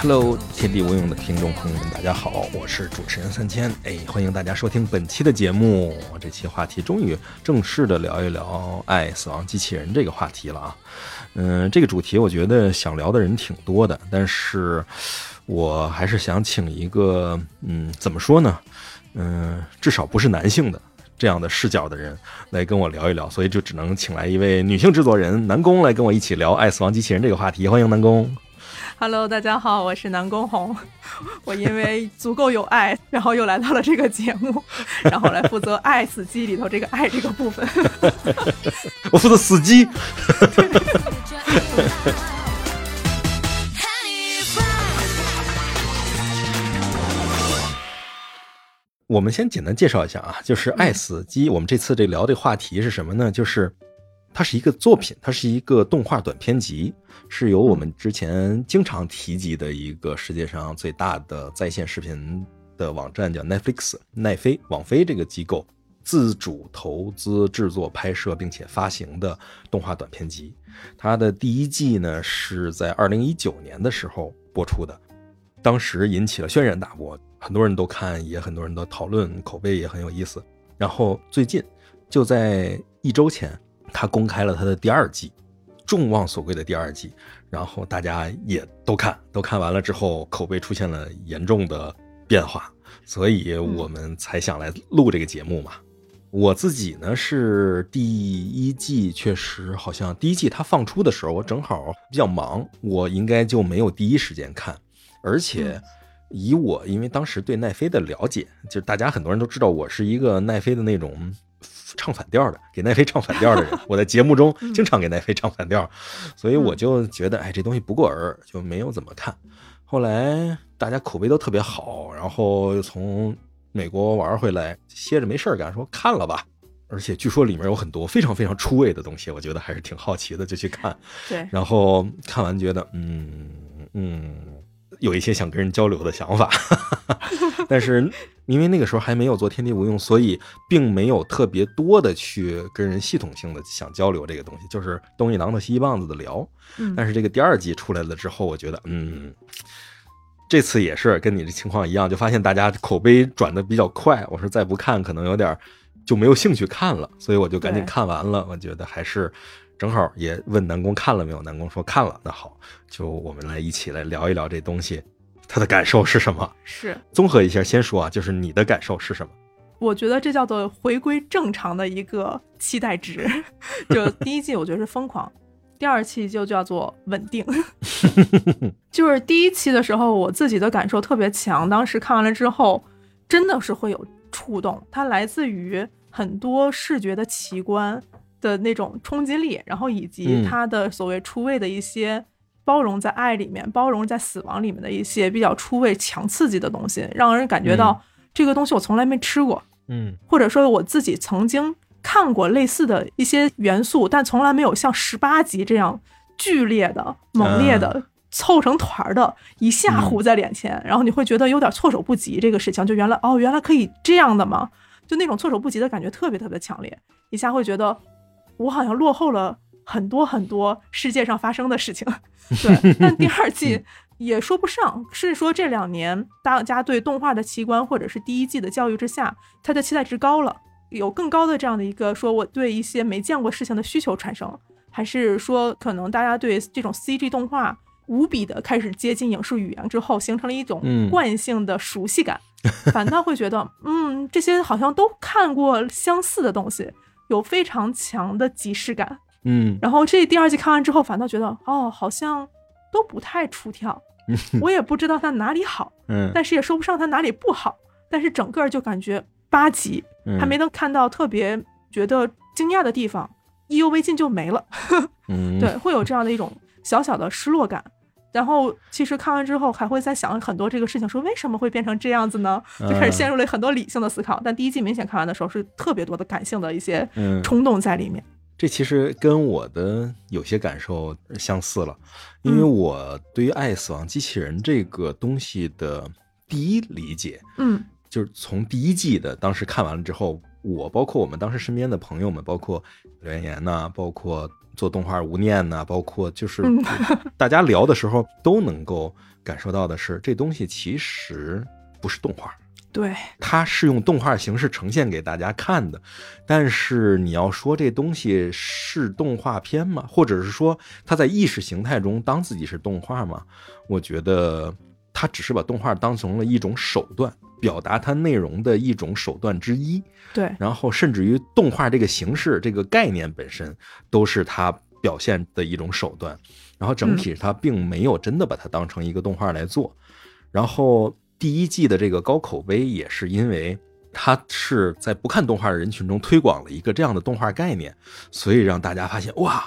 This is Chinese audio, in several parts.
Hello，天地无用的听众朋友们，大家好，我是主持人三千，哎，欢迎大家收听本期的节目。这期话题终于正式的聊一聊爱、死亡机器人这个话题了啊。嗯，这个主题我觉得想聊的人挺多的，但是我还是想请一个，嗯，怎么说呢？嗯，至少不是男性的这样的视角的人来跟我聊一聊，所以就只能请来一位女性制作人南宫来跟我一起聊爱、死亡机器人这个话题。欢迎南宫。Hello，大家好，我是南宫红。我因为足够有爱，然后又来到了这个节目，然后来负责《爱死机》里头这个爱这个部分。我负责死机。我们先简单介绍一下啊，就是《爱死机》，我们这次这聊这话题是什么呢？就是它是一个作品，它是一个动画短片集，是由我们之前经常提及的一个世界上最大的在线视频的网站叫 Netflix 奈飞网飞这个机构自主投资制作、拍摄并且发行的动画短片集。它的第一季呢是在二零一九年的时候播出的，当时引起了轩然大波，很多人都看，也很多人都讨论，口碑也很有意思。然后最近就在一周前，他公开了他的第二季，众望所归的第二季。然后大家也都看，都看完了之后，口碑出现了严重的变化，所以我们才想来录这个节目嘛。我自己呢是第一季，确实好像第一季它放出的时候，我正好比较忙，我应该就没有第一时间看，而且以我因为当时对奈飞的了解，就是大家很多人都知道我是一个奈飞的那种唱反调的，给奈飞唱反调的人，我在节目中经常给奈飞唱反调，所以我就觉得哎这东西不过耳，就没有怎么看。后来大家口碑都特别好，然后又从美国玩回来，歇着没事儿干，说看了吧。而且据说里面有很多非常非常出位的东西，我觉得还是挺好奇的，就去看。对，然后看完觉得，嗯嗯，有一些想跟人交流的想法，但是因为那个时候还没有做天地无用，所以并没有特别多的去跟人系统性的想交流这个东西，就是东一榔头西一棒子的聊。嗯但是这个第二季出来了之后，我觉得，嗯，这次也是跟你的情况一样，就发现大家口碑转的比较快。我说再不看，可能有点就没有兴趣看了，所以我就赶紧看完了。我觉得还是正好也问南宫看了没有，南宫说看了。那好，就我们来一起来聊一聊这东西，他的感受是什么？是，综合一下，先说啊，就是你的感受是什么？我觉得这叫做回归正常的一个期待值。就第一季我觉得是疯狂，第二期就叫做稳定。就是第一期的时候，我自己的感受特别强，当时看完了之后，真的是会有触动，它来自于很多视觉的奇观的那种冲击力，然后以及嗯它的所谓出位的一些。包容在爱里面，包容在死亡里面的一些比较出位、强刺激的东西，让人感觉到这个东西我从来没吃过，嗯或者说我自己曾经看过类似的一些元素，但从来没有像十八集这样剧烈的、猛烈的、凑成团儿的一下糊在脸前，然后你会觉得有点措手不及。这个事情就原来哦，原来可以这样的吗？就那种措手不及的感觉特别特别强烈，一下会觉得我好像落后了很多很多世界上发生的事情。对，但第二季 也说不上，是说这两年大家对动画的奇观或者是第一季的教育之下，它的期待值高了，有更高的这样的一个说我对一些没见过事情的需求产生，还是说可能大家对这种 CG 动画无比的开始接近影视语言之后，形成了一种嗯惯性的熟悉感，反倒会觉得，嗯，这些好像都看过相似的东西，有非常强的即视感。嗯然后这第二季看完之后，反倒觉得哦，好像都不太出挑，我也不知道它哪里好，嗯，但是也说不上它哪里不好。但是整个就感觉八集嗯还没能看到特别觉得惊讶的地方，意犹未尽就没了。嗯 对，会有这样的一种小小的失落感。然后其实看完之后还会在想很多这个事情，说为什么会变成这样子呢？就开始陷入了很多理性的思考。但第一季明显看完的时候是特别多的感性的一些嗯冲动在里面。这其实跟我的有些感受相似了，因为嗯我对于《爱死亡机器人》这个东西的第一理解，嗯就是从第一季的当时看完了之后，我包括我们当时身边的朋友们，包括刘妍妍呐，包括做动画无念呐，包括就是嗯 大家聊的时候都能够感受到的是，这东西其实不是动画。对，它是用动画形式呈现给大家看的，但是你要说这东西是动画片吗？或者是说它在意识形态中当自己是动画吗？我觉得它只是把动画当成了一种手段，表达它内容的一种手段之一。对，然后甚至于动画这个形式、这个概念本身都是他表现的一种手段。然后整体他并没有真的把它当成一个动画来做。然后第一季的这个高口碑也是因为他是在不看动画的人群中推广了一个这样的动画概念，所以让大家发现哇，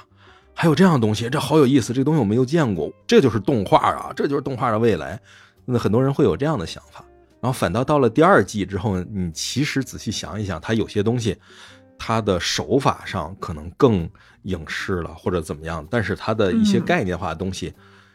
还有这样的东西，这好有意思，这个东西我没有见过，这就是动画啊，这就是动画的未来。那很多人会有这样的想法。然后反倒到了第二季之后，你其实仔细想一想，它有些东西，它的手法上可能更影视了或者怎么样，但是它的一些嗯概念化的东西，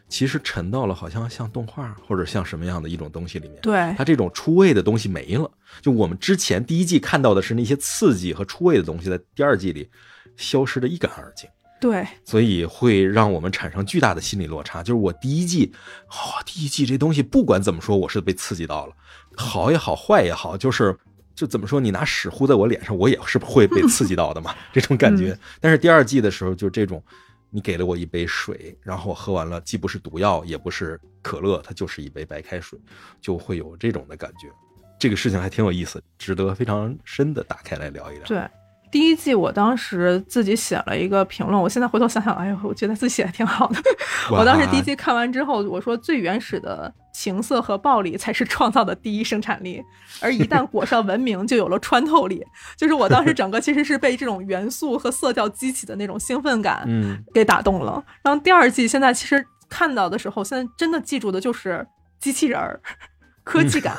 其实沉到了好像像动画或者像什么样的一种东西里面。对它，这种出位的东西没了。就我们之前第一季看到的是那些刺激和出位的东西，在第二季里消失的一干二净。对，所以会让我们产生巨大的心理落差。就是我第一季，哦，第一季这东西不管怎么说，我是被刺激到了，好也好，坏也好，就是就怎么说，你拿屎糊在我脸上，我也是会被刺激到的嘛，这种感觉。但是第二季的时候，就这种，你给了我一杯水，然后我喝完了，既不是毒药，也不是可乐，它就是一杯白开水，就会有这种的感觉。这个事情还挺有意思，值得非常深的打开来聊一聊。对，第一季我当时自己写了一个评论，我现在回头想想，哎呦，我觉得自己写的挺好的。我当时第一季看完之后，我说最原始的情色和暴力才是创造的第一生产力，而一旦裹上文明，就有了穿透力。就是我当时整个其实是被这种元素和色调激起的那种兴奋感嗯，给打动了。然后第二季现在其实看到的时候，现在真的记住的就是机器人儿。科技感，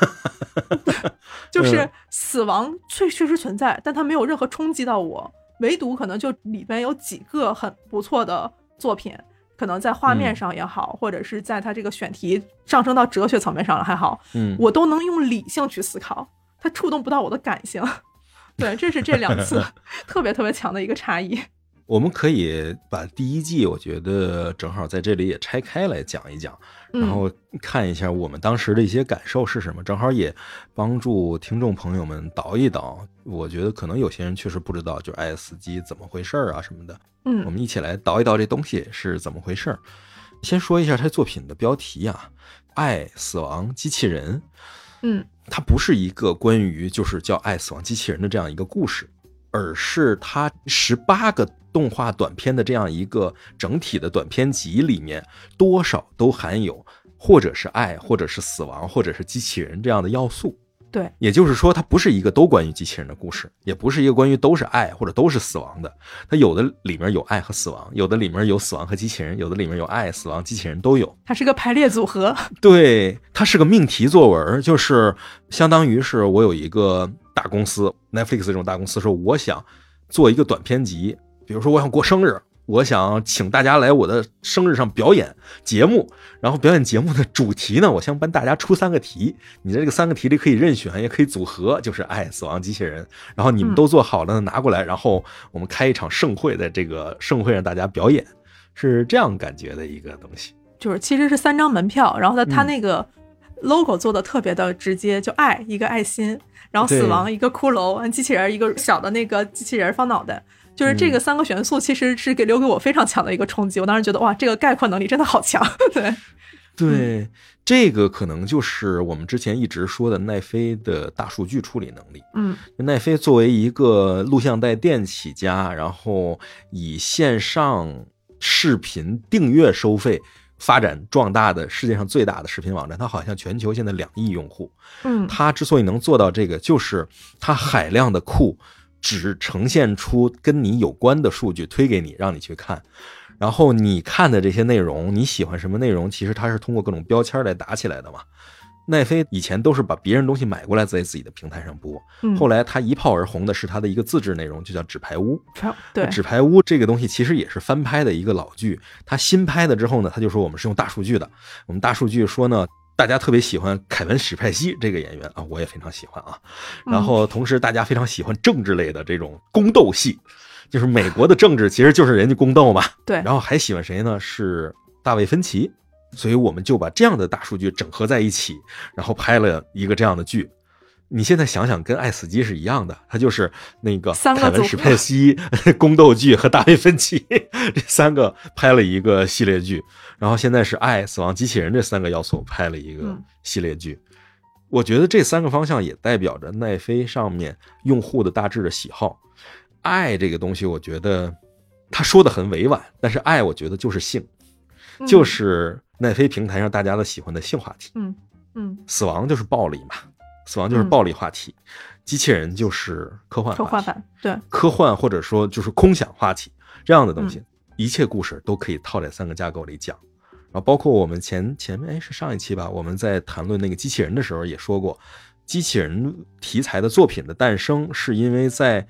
就是嗯死亡确确实存在，但它没有任何冲击到我，唯独可能就里边有几个很不错的作品，可能在画面嗯上也好，或者是在它这个选题上升到哲学层面上了还好，嗯，我都能用理性去思考，它触动不到我的感性。对，这是这两次 特别特别强的一个差异。我们可以把第一季，我觉得正好在这里也拆开来讲一讲，然嗯后看一下我们当时的一些感受是什么，正好也帮助听众朋友们倒一倒。我觉得可能有些人确实不知道，就是爱死机怎么回事儿啊什么的，嗯我嗯们一起来倒一倒这东西是怎么回事儿。先说一下他作品的标题啊，《爱死亡机器人》。嗯它不是一个关于就是叫《爱死亡机器人》的这样一个故事，而是它十八个动画短片的这样一个整体的短片集里面，多少都含有或者是爱，或者是死亡，或者是机器人这样的要素。对，也就是说，它不是一个都关于机器人的故事，也不是一个关于都是爱或者都是死亡的。它有的里面有爱和死亡，有的里面有死亡和机器人，有的里面有爱、死亡、机器人都有。它是个排列组合。对，它是个命题作文，就是相当于是我有一个大公司，Netflix 这种大公司说，我想做一个短片集，比如说我想过生日，我想请大家来我的生日上表演节目，然后表演节目的主题呢，我想帮大家出三个题，你在这个三个题里可以任选，也可以组合，就是爱、死亡、机器人，然后你们嗯都做好了拿过来，然后我们开一场盛会，在这个盛会上大家表演，是这样感觉的一个东西。就是其实是三张门票，然后呢它嗯那个 logo 做的特别的直接，就爱一个爱心，然后死亡一个骷髅，机器人一个小的那个机器人方脑袋，就是这个三个元素其实是给留给我非常强的一个冲击。我当时觉得哇，这个概括能力真的好强。对，对，这个可能就是我们之前一直说的奈飞的大数据处理能力。嗯奈飞作为一个录像带店起家，然后以线上视频订阅收费发展壮大的世界上最大的视频网站，它好像全球现在两亿用户。嗯它之所以能做到这个，就是它海量的库只呈现出跟你有关的数据推给你，让你去看。然后你看的这些内容，你喜欢什么内容，其实它是通过各种标签来打起来的嘛。奈飞以前都是把别人东西买过来在自己的平台上播，嗯，后来它一炮而红的是它的一个自制内容，就叫《纸牌屋》。对纸牌屋这个东西其实也是翻拍的一个老剧，它新拍的之后呢，他就说我们是用大数据的，我们大数据说呢，大家特别喜欢凯文·史派西这个演员啊，我也非常喜欢啊。嗯然后同时大家非常喜欢政治类的这种宫斗戏，就是美国的政治其实就是人家宫斗嘛。对，然后还喜欢谁呢？是大卫芬奇，所以我们就把这样的大数据整合在一起，然后拍了一个这样的剧。你现在想想，跟《爱死机》是一样的，它就是那个凯文·史派西 宫斗剧和大卫芬奇这三个拍了一个系列剧，然后现在是《爱、死亡、机器人》这三个要素拍了一个嗯系列剧。我觉得这三个方向也代表着奈飞上面用户的大致的喜好。爱这个东西，我觉得他说的很委婉，但是爱我觉得就是性，嗯就是奈飞平台上大家都喜欢的性话题。嗯嗯，死亡就是暴力嘛，死亡就是暴力话题，机器人就是科幻，科幻版，对，科幻或者说就是空想话题这样的东西，嗯。一切故事都可以套在三个架构里讲。然后包括我们前前面哎是上一期吧，我们在谈论那个机器人的时候也说过，机器人题材的作品的诞生是因为在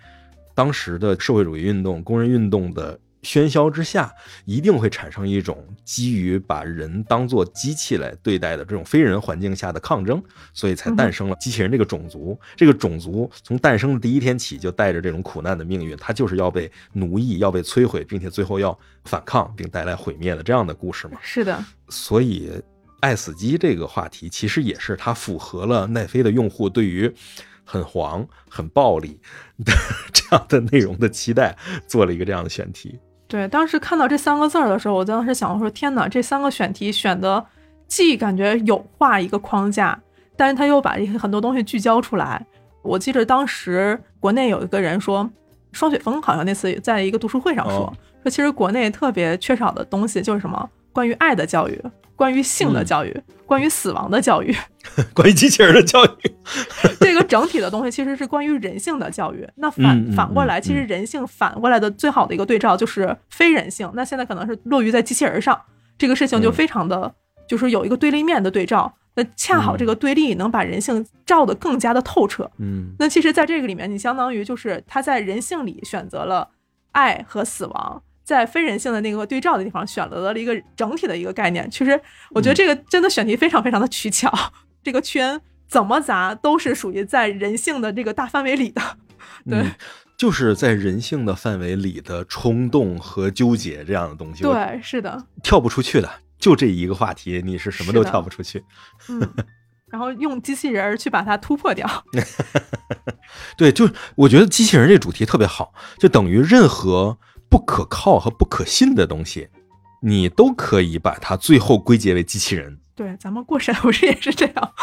当时的社会主义运动、工人运动的喧嚣之下，一定会产生一种基于把人当做机器来对待的这种非人环境下的抗争，所以才诞生了机器人这个种族。这个种族从诞生的第一天起就带着这种苦难的命运，它就是要被奴役、要被摧毁，并且最后要反抗并带来毁灭的这样的故事嘛。是的，所以，爱死机这个话题其实也是它符合了奈飞的用户对于很黄、很暴力的 这样的内容的期待，做了一个这样的选题。对，当时看到这三个字儿的时候，我当时想说，天哪，这三个选题选的既感觉有画一个框架，但是他又把一些很多东西聚焦出来。我记得当时国内有一个人说，双雪峰好像那次在一个读书会上说，哦说其实国内特别缺少的东西就是什么关于爱的教育，关于性的嗯教育，关于死亡的教育。关于机器人的教育，这个整体的东西其实是关于人性的教育。那反、反过来，嗯其实人性反过来的最好的一个对照就是非人性。那现在可能是落于在机器人上，这个事情就嗯非常的、就是有一个对立面的对照。那恰好这个对立能把人性照得更加的透彻。嗯那其实，在这个里面，你相当于就是他在人性里选择了爱和死亡，在非人性的那个对照的地方选择了一个整体的一个概念。其实，我觉得这个真的选题非常非常的取巧，这个圈怎么砸都是属于在人性的这个大范围里的。对嗯就是在人性的范围里的冲动和纠结这样的东西，对，是的，跳不出去的。就这一个话题，你是什么都跳不出去。嗯，然后用机器人儿去把它突破掉。对，就我觉得机器人这主题特别好，就等于任何不可靠和不可信的东西，你都可以把它最后归结为机器人。对，咱们过审不是也是这样？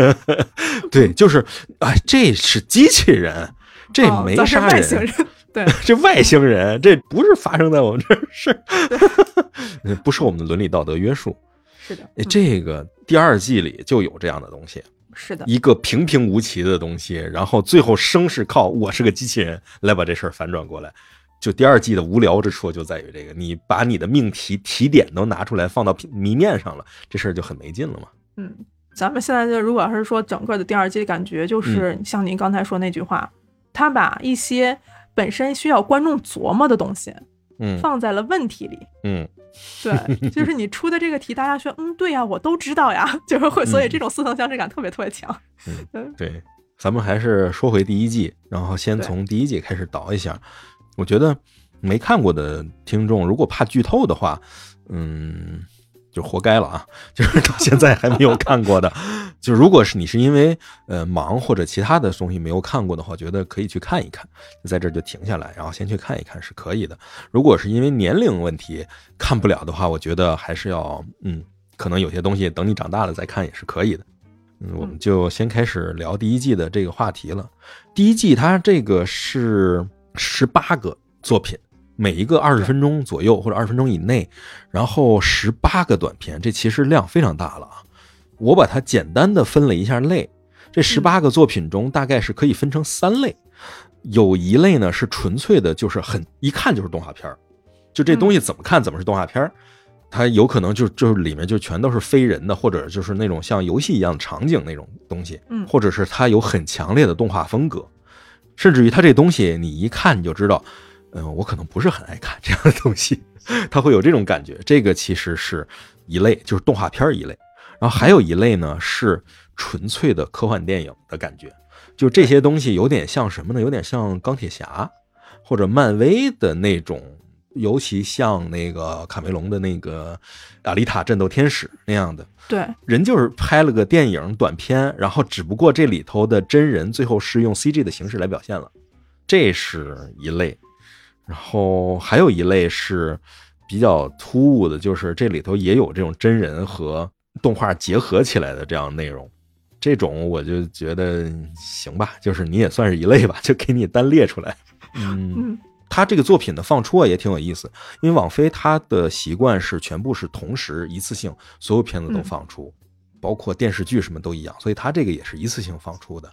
对，就是哎，这是机器人，这没杀人，外星人。对，这外星人，这不是发生在我们这儿，是 不受我们的伦理道德约束。是的，这个第二季里就有这样的东西，是的，一个平平无奇的东西，然后最后生是靠我是个机器人来把这事儿反转过来。就第二季的无聊之处就在于这个，你把你的命题题点都拿出来放到谜面上了，这事儿就很没劲了嘛。嗯，咱们现在就如果要是说整个的第二季，感觉就是嗯像您刚才说那句话，他把一些本身需要观众琢磨的东西嗯放在了问题里。嗯对，就是你出的这个题，大家说，嗯，对呀，我都知道呀，就是会，所以这种似曾相识感特别特别强。嗯嗯，对，咱们还是说回第一季，然后先从第一季开始倒一下。我觉得没看过的听众，如果怕剧透的话，嗯，就活该了啊！就是到现在还没有看过的，就如果是你是因为呃忙或者其他的东西没有看过的话，觉得可以去看一看，就在这儿就停下来，然后先去看一看是可以的。如果是因为年龄问题看不了的话，我觉得还是要嗯，可能有些东西等你长大了再看也是可以的。嗯，我们就先开始聊第一季的这个话题了。第一季它这个是十八个作品，每一个二十分钟左右或者二十分钟以内，然后十八个短片，这其实量非常大了啊。我把它简单的分了一下类，这十八个作品中大概是可以分成三类，有一类呢是纯粹的，就是很一看就是动画片儿，就这东西怎么看怎么是动画片儿。它有可能就就是里面就全都是非人的，或者就是那种像游戏一样的场景那种东西，嗯。或者是它有很强烈的动画风格，甚至于它这东西你一看你就知道，嗯、我可能不是很爱看这样的东西，他会有这种感觉。这个其实是一类，就是动画片儿一类，然后还有一类呢是纯粹的科幻电影的感觉，就这些东西有点像什么呢？有点像钢铁侠或者漫威的那种，尤其像那个卡梅隆的那个《阿丽塔：战斗天使》那样的。对，人就是拍了个电影短片，然后只不过这里头的真人最后是用 CG 的形式来表现了，这是一类。然后还有一类是比较突兀的，就是这里头也有这种真人和动画结合起来的这样内容。这种我就觉得行吧，就是你也算是一类吧，就给你单列出来。嗯，嗯他这个作品的放出啊也挺有意思，因为网飞他的习惯是全部是同时一次性所有片子都放出，包括电视剧什么都一样，所以他这个也是一次性放出的。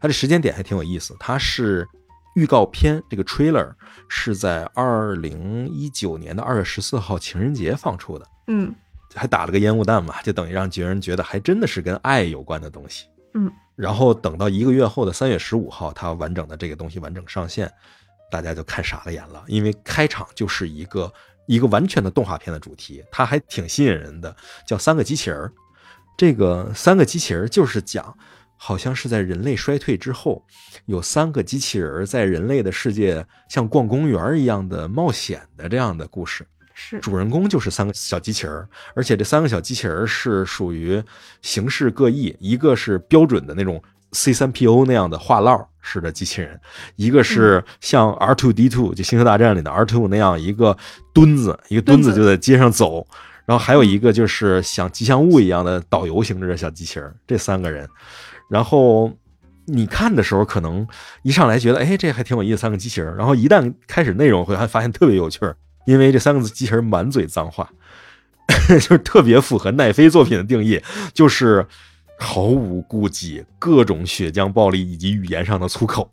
它的时间点还挺有意思，它是预告片这个 trailer 是在二零一九年的二月十四号情人节放出的，嗯还打了个烟雾弹嘛，就等于让别人觉得还真的是跟爱有关的东西。嗯，然后等到一个月后的三月十五号，它完整的这个东西完整上线，大家就看傻了眼了，因为开场就是一个一个完全的动画片的主题，它还挺吸引人的，叫三个机器人儿。这个三个机器人儿就是讲，好像是在人类衰退之后，有三个机器人儿在人类的世界像逛公园儿一样的冒险的这样的故事。是。主人公就是三个小机器人儿，而且这三个小机器人儿是属于形式各异，一个是标准的那种 C 三 PO 那样的话唠式的机器人，一个是像 R two D two 就星球大战里的 R two 那样一个墩子，一个墩子就在街上走，然后还有一个就是像吉祥物一样的导游性质的小机器人儿，这三个人，然后。你看的时候，可能一上来觉得，哎，这还挺有意思，三个机器人儿。然后一旦开始内容，会还发现特别有趣儿，因为这三个机器人满嘴脏话，就是特别符合奈飞作品的定义，就是毫无顾忌，各种血浆暴力以及语言上的粗口，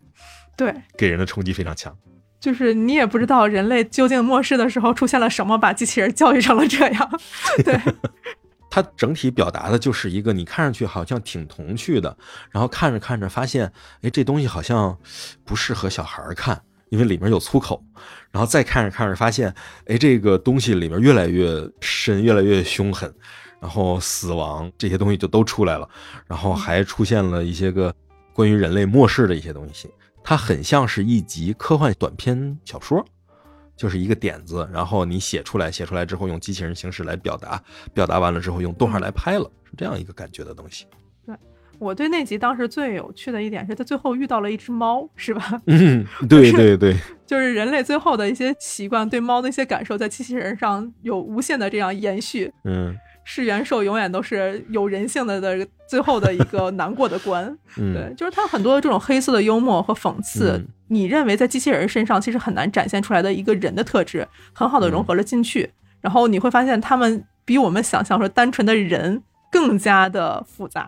对，给人的冲击非常强。就是你也不知道人类究竟末世的时候出现了什么，把机器人教育成了这样。对，它整体表达的就是一个你看上去好像挺童趣的，然后看着看着发现，哎，这东西好像不适合小孩看，因为里面有粗口。然后再看着看着发现，哎，这个东西里面越来越深，越来越凶狠，然后死亡这些东西就都出来了，然后还出现了一些个关于人类末世的一些东西。它很像是一集科幻短篇小说，就是一个点子，然后你写出来，写出来之后用机器人形式来表达，表达完了之后用动画来拍了，是这样一个感觉的东西。对我对那集当时最有趣的一点是，他最后遇到了一只猫，是吧？嗯，对对对，就是人类最后的一些习惯，对猫的一些感受，在机器人上有无限的这样延续。嗯是元兽永远都是有人性的的最后的一个难过的关。嗯，对，就是他很多这种黑色的幽默和讽刺，嗯你认为在机器人身上其实很难展现出来的一个人的特质，很好的融合了进去。然后你会发现，他们比我们想象说单纯的人更加的复杂。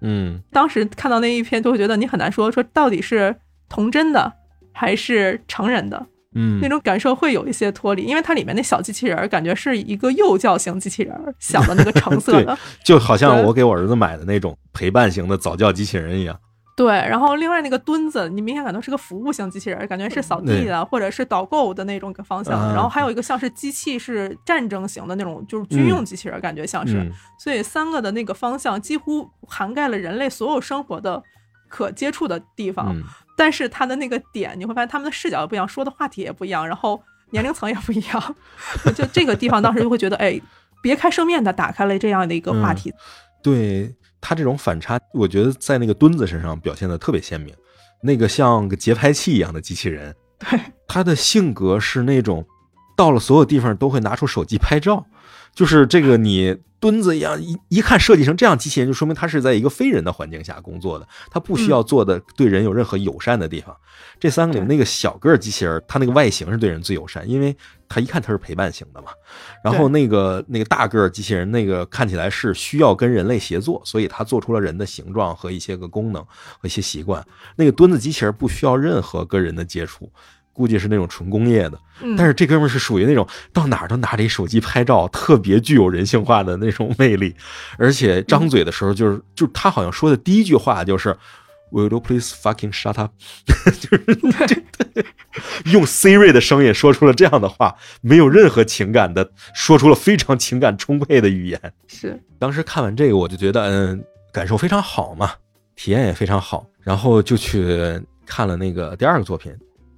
嗯 当时看到那一篇，就会觉得你很难说说到底是童真的还是成人的。嗯那种感受会有一些脱离，因为它里面那小机器人儿感觉是一个幼教型机器人儿，小的那个橙色的，就好像我给我儿子买的那种陪伴型的早教机器人一样。对。然后另外那个墩子，你明显感到是个服务型机器人儿，感觉是扫地的或者是导购的那种个方向。啊然后还有一个像是机器是战争型的那种，就是军用机器人儿，感觉像是。嗯所以三个的那个方向几乎涵盖了人类所有生活的可接触的地方。嗯但是他的那个点，你会发现他们的视角也不一样，说的话题也不一样，然后年龄层也不一样。就这个地方，当时就会觉得，哎，别开生面的打开了这样的一个话题。对他这种反差，我觉得在那个墩子身上表现的特别鲜明。那个像个节拍器一样的机器人，对，他的性格是那种到了所有地方都会拿出手机拍照，就是这个你墩子一样，一一看设计成这样机器人，就说明它是在一个非人的环境下工作的，它不需要做的对人有任何友善的地方。这三个里面那个小个机器人，它那个外形是对人最友善，因为它一看它是陪伴型的嘛。然后那个那个大个机器人，那个看起来是需要跟人类协作，所以它做出了人的形状和一些个功能和一些习惯。那个墩子机器人不需要任何跟人的接触，估计是那种纯工业的。嗯，但是这哥们儿是属于那种到哪儿都拿着一手机拍照，特别具有人性化的那种魅力，而且张嘴的时候就是就是他好像说的第一句话就是 Will you please fucking shut up？就是用 Siri 的声音说出了这样的话，没有任何情感的，说出了非常情感充沛的语言。是当时看完这个，我就觉得，嗯，感受非常好嘛，体验也非常好，然后就去看了那个第二个作品。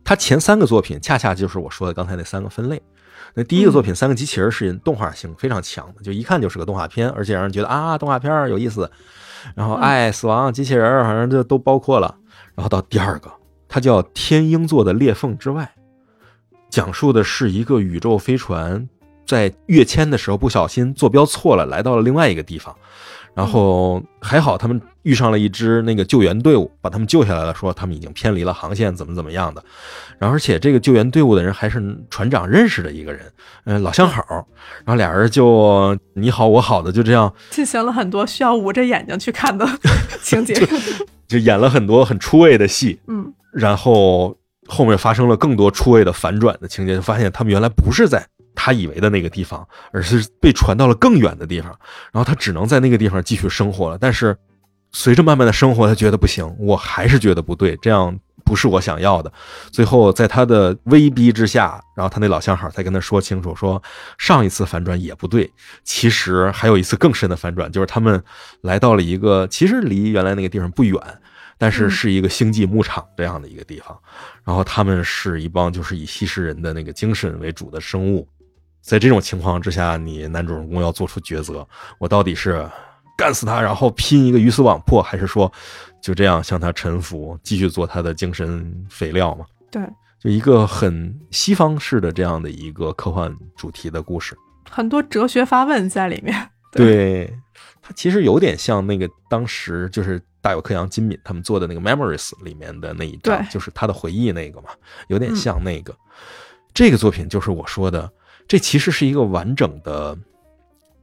它前三个作品恰恰就是我说的刚才那三个分类。那第一个作品《三个机器人》是动画性非常强的，就一看就是个动画片，而且让人觉得啊，动画片儿有意思。然后爱、死亡、机器人儿，好像这都包括了。然后到第二个，它叫《天鹰座的裂缝之外》，讲述的是一个宇宙飞船在跃迁的时候不小心坐标错了，来到了另外一个地方。然后还好，他们遇上了一支那个救援队伍，把他们救下来了，说他们已经偏离了航线，怎么怎么样的。然后而且这个救援队伍的人还是船长认识的一个人，嗯，老相好。然后俩人就你好我好的，就这样进行了很多需要捂着眼睛去看的情节。就演了很多很出位的戏。嗯，然后后面发生了更多出位的反转的情节，就发现他们原来不是在他以为的那个地方，而是被传到了更远的地方，然后他只能在那个地方继续生活了。但是随着慢慢的生活，他觉得不行，我还是觉得不对，这样不是我想要的。最后在他的威逼之下，然后他那老相好才跟他说清楚，说上一次反转也不对，其实还有一次更深的反转，就是他们来到了一个其实离原来那个地方不远。但是是一个星际牧场这样的一个地方，然后他们是一帮就是以吸食人的那个精神为主的生物，在这种情况之下，你男主人公要做出抉择：我到底是干死他，然后拼一个鱼死网破，还是说就这样向他臣服，继续做他的精神肥料嘛？对，就一个很西方式的这样的一个科幻主题的故事。很多哲学发问在里面。对，它其实有点像那个当时就是大有克洋、金敏他们做的那个《Memories》里面的那一章，对就是他的回忆那个嘛，有点像那个。这个作品就是我说的，这其实是一个完整的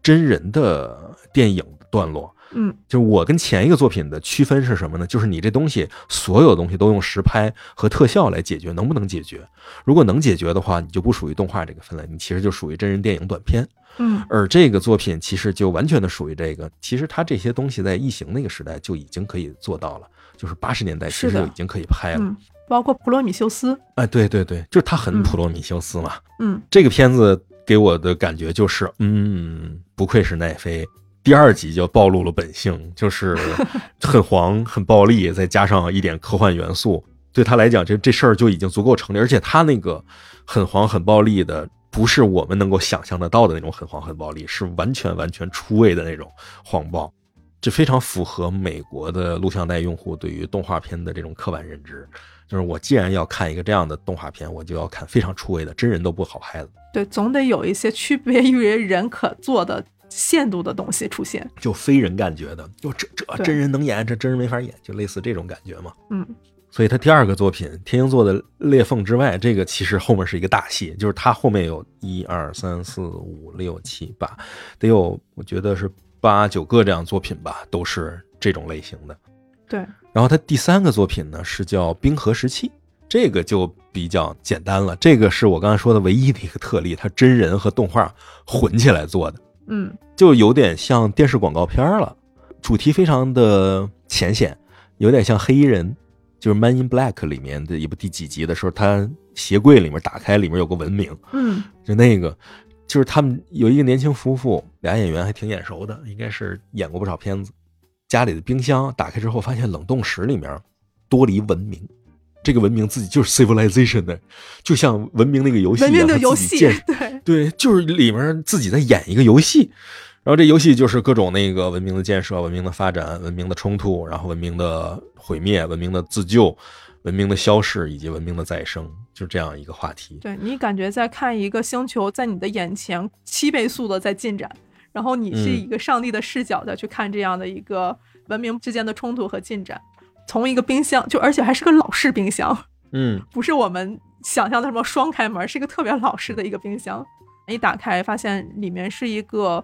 真人的电影段落。嗯，就是我跟前一个作品的区分是什么呢？就是你这东西所有东西都用实拍和特效来解决，能不能解决？如果能解决的话，你就不属于动画这个分类，你其实就属于真人电影短片。嗯而这个作品其实就完全的属于这个，其实它这些东西在异形那个时代就已经可以做到了，就是八十年代其实就已经可以拍了。嗯，包括普罗米修斯。哎，对对对，就是他很嗯普罗米修斯嘛。嗯这个片子给我的感觉就是，嗯，不愧是奈飞。第二集就暴露了本性，就是 很黄、很暴力，再加上一点科幻元素，对他来讲，这这事儿就已经足够成立。而且他那个很黄、很暴力的，不是我们能够想象得到的那种很黄、很暴力，是完全完全出位的那种黄暴。这非常符合美国的录像带用户对于动画片的这种刻板认知，就是我既然要看一个这样的动画片，我就要看非常出位的，真人都不好拍的。对，总得有一些区别于人可做的限度的东西出现。就非人感觉的，就这这真人能演，这真人没法演，就类似这种感觉嘛。嗯所以他第二个作品《天鹰座的裂缝之外》，这个其实后面是一个大戏，就是他后面有一二三四五六七八，得有我觉得是八九个这样作品吧，都是这种类型的。对，然后他第三个作品呢是叫《冰河时期》，这个就比较简单了，这个是我刚才说的唯一的一个特例，它真人和动画混起来做的。嗯就有点像电视广告片了，主题非常的浅显，有点像黑衣人，就是《Man in Black》里面的一部第几集的时候，他鞋柜里面打开，里面有个文明，嗯就那个，就是他们有一个年轻夫妇，俩演员还挺眼熟的，应该是演过不少片子。家里的冰箱打开之后，发现冷冻室里面多了一文明，这个文明自己就是 Civilization 的，就像文明那个游戏一样，文明的游戏 对，对，就是里面自己在演一个游戏，然后这游戏就是各种那个文明的建设、文明的发展、文明的冲突，然后文明的毁灭、文明的自救、文明的消逝以及文明的再生，就这样一个话题。对你感觉在看一个星球在你的眼前七倍速的在进展，然后你是嗯一个上帝的视角再去看这样的一个文明之间的冲突和进展。从一个冰箱，就而且还是个老式冰箱，嗯 不是我们想象的什么双开门，是一个特别老式的一个冰箱。一打开发现里面是一个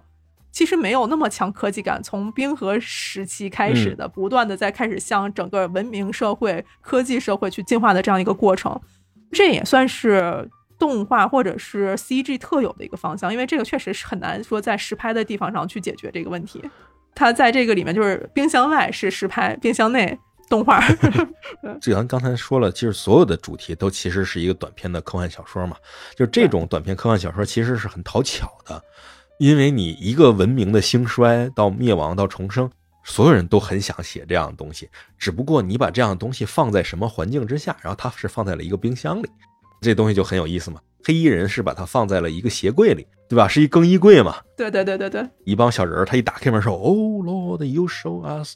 其实没有那么强科技感，从冰河时期开始的，不断的在开始向整个文明社会、科技社会去进化的这样一个过程。这也算是动画或者是 CG 特有的一个方向，因为这个确实是很难说在实拍的地方上去解决这个问题。它在这个里面就是冰箱外是实拍，冰箱内动画。就咱刚才说了，其实所有的主题都其实是一个短篇的科幻小说嘛。就这种短篇科幻小说其实是很讨巧的，因为你一个文明的兴衰到灭亡到重生，所有人都很想写这样的东西，只不过你把这样的东西放在什么环境之下，然后它是放在了一个冰箱里，这东西就很有意思嘛。黑衣人是把它放在了一个鞋柜里，对吧？是一更衣柜嘛。对对对对对，一帮小人儿，他一打开门说：“Oh Lord, you show us，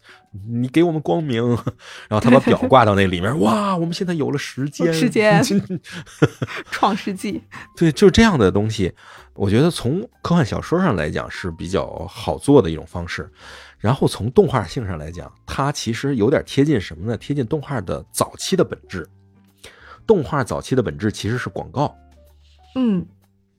你给我们光明。”然后他把表挂到那里面，哇，我们现在有了时间，时间 创世纪，对，就这样的东西，我觉得从科幻小说上来讲是比较好做的一种方式。然后从动画性上来讲，它其实有点贴近什么呢？贴近动画的早期的本质。动画早期的本质其实是广告。嗯，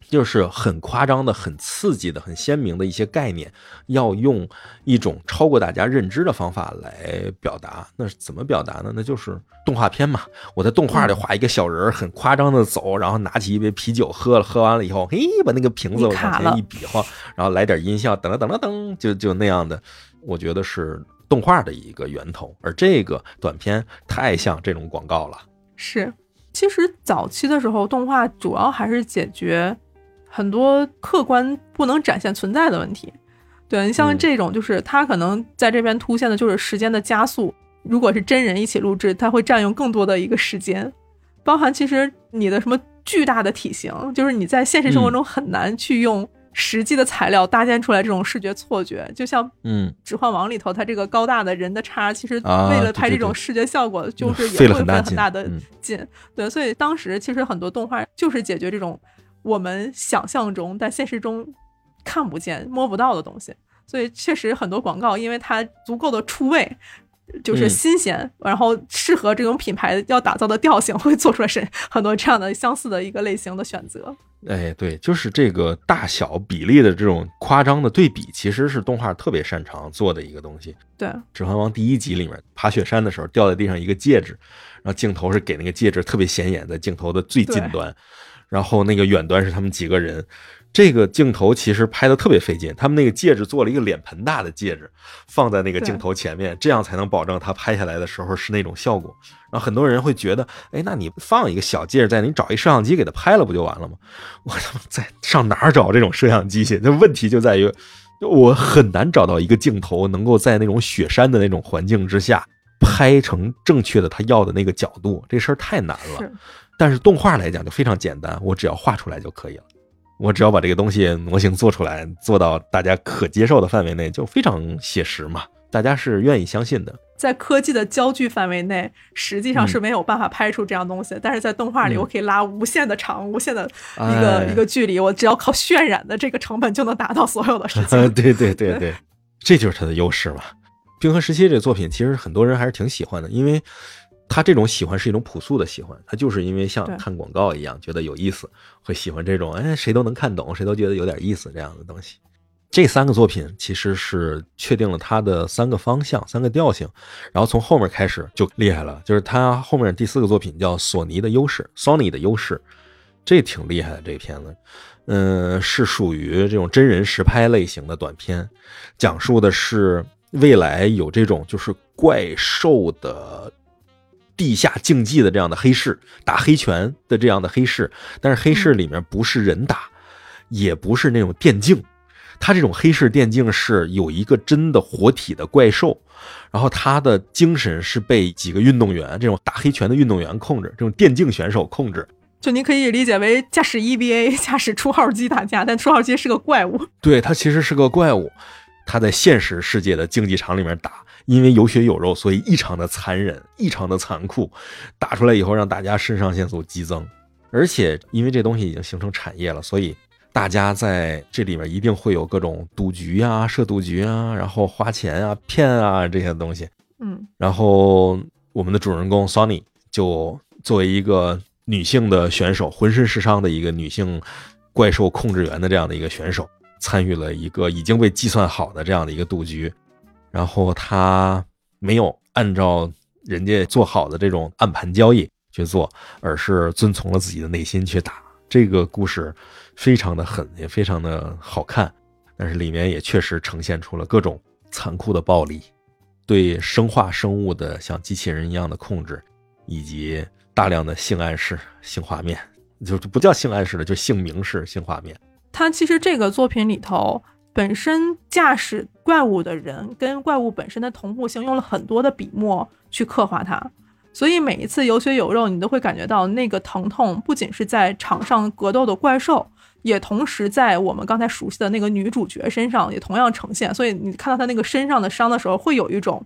就是很夸张的、很刺激的、很鲜明的一些概念，要用一种超过大家认知的方法来表达。那是怎么表达呢？那就是动画片嘛。我在动画里画一个小人儿，很夸张的走，然后拿起一杯啤酒喝了，喝完了以后，嘿，把那个瓶子往前一比划，然后来点音效，噔噔噔噔，就就那样的。我觉得是动画的一个源头，而这个短片太像这种广告了。是。其实早期的时候，动画主要还是解决很多客观不能展现存在的问题。对你像这种，就是它可能在这边凸显的就是时间的加速。如果是真人一起录制，它会占用更多的一个时间，包含其实你的什么巨大的体型，就是你在现实生活中很难去用。实际的材料搭建出来这种视觉错觉，就像嗯，《指环王》里头，它这个高大的人的叉，其实为了拍这种视觉效果，就是也费了很大大的劲。对，所以当时其实很多动画就是解决这种我们想象中但现实中看不见、摸不到的东西。所以确实很多广告，因为它足够的出位。就是新鲜，然后适合这种品牌要打造的调性，会做出来是很多这样的相似的一个类型的选择。哎，对，就是这个大小比例的这种夸张的对比，其实是动画特别擅长做的一个东西。对，《指环王》第一集里面爬雪山的时候掉在地上一个戒指，然后镜头是给那个戒指特别显眼，在镜头的最近端，然后那个远端是他们几个人。这个镜头其实拍的特别费劲，他们那个戒指做了一个脸盆大的戒指，放在那个镜头前面，这样才能保证他拍下来的时候是那种效果。然后很多人会觉得，哎，那你放一个小戒指在，你找一摄像机给他拍了不就完了吗？我他妈在上哪儿找这种摄像机去？那问题就在于，我很难找到一个镜头能够在那种雪山的那种环境之下拍成正确的他要的那个角度，这事儿太难了。但是动画来讲就非常简单，我只要画出来就可以了。我只要把这个东西模型做出来，做到大家可接受的范围内，就非常写实嘛，大家是愿意相信的。在科技的焦距范围内，实际上是没有办法拍出这样东西，但是在动画里，我可以拉无限的长、无限的一个一个距离，我只要靠渲染的这个成本就能达到所有的事情。对对对对，这就是它的优势嘛。冰河时期这个作品，其实很多人还是挺喜欢的，因为。他这种喜欢是一种朴素的喜欢，他就是因为像看广告一样觉得有意思，会喜欢这种哎谁都能看懂，谁都觉得有点意思这样的东西。这三个作品其实是确定了他的三个方向、三个调性，然后从后面开始就厉害了，就是他后面第四个作品叫《索尼的优势》（Sony 的优势），这挺厉害的。这片子，嗯，是属于这种真人实拍类型的短片，讲述的是未来有这种就是怪兽的。地下竞技的这样的黑市，打黑拳的这样的黑市，但是黑市里面不是人打，也不是那种电竞，它这种黑市电竞是有一个真的活体的怪兽，然后他的精神是被几个运动员，这种打黑拳的运动员控制，这种电竞选手控制。就你可以理解为驾驶 EVA，驾驶出号机打架，但出号机是个怪物。对，它其实是个怪物，他在现实世界的竞技场里面打。因为有血有肉，所以异常的残忍，异常的残酷。打出来以后，让大家肾上腺素激增。而且，因为这东西已经形成产业了，所以大家在这里面一定会有各种赌局啊、设赌局啊，然后花钱啊、骗啊这些东西。嗯。然后，我们的主人公 Sony 就作为一个女性的选手，浑身是伤的一个女性怪兽控制员的这样的一个选手，参与了一个已经被计算好的这样的一个赌局。然后他没有按照人家做好的这种暗盘交易去做，而是遵从了自己的内心去打。这个故事非常的狠，也非常的好看，但是里面也确实呈现出了各种残酷的暴力。对生化生物的像机器人一样的控制，以及大量的性暗示、性画面，就不叫性暗示了，就性明示、性画面。他其实这个作品里头，本身驾驶怪物的人跟怪物本身的同步性，用了很多的笔墨去刻画它。所以每一次有血有肉，你都会感觉到那个疼痛，不仅是在场上格斗的怪兽，也同时在我们刚才熟悉的那个女主角身上也同样呈现。所以你看到她那个身上的伤的时候，会有一种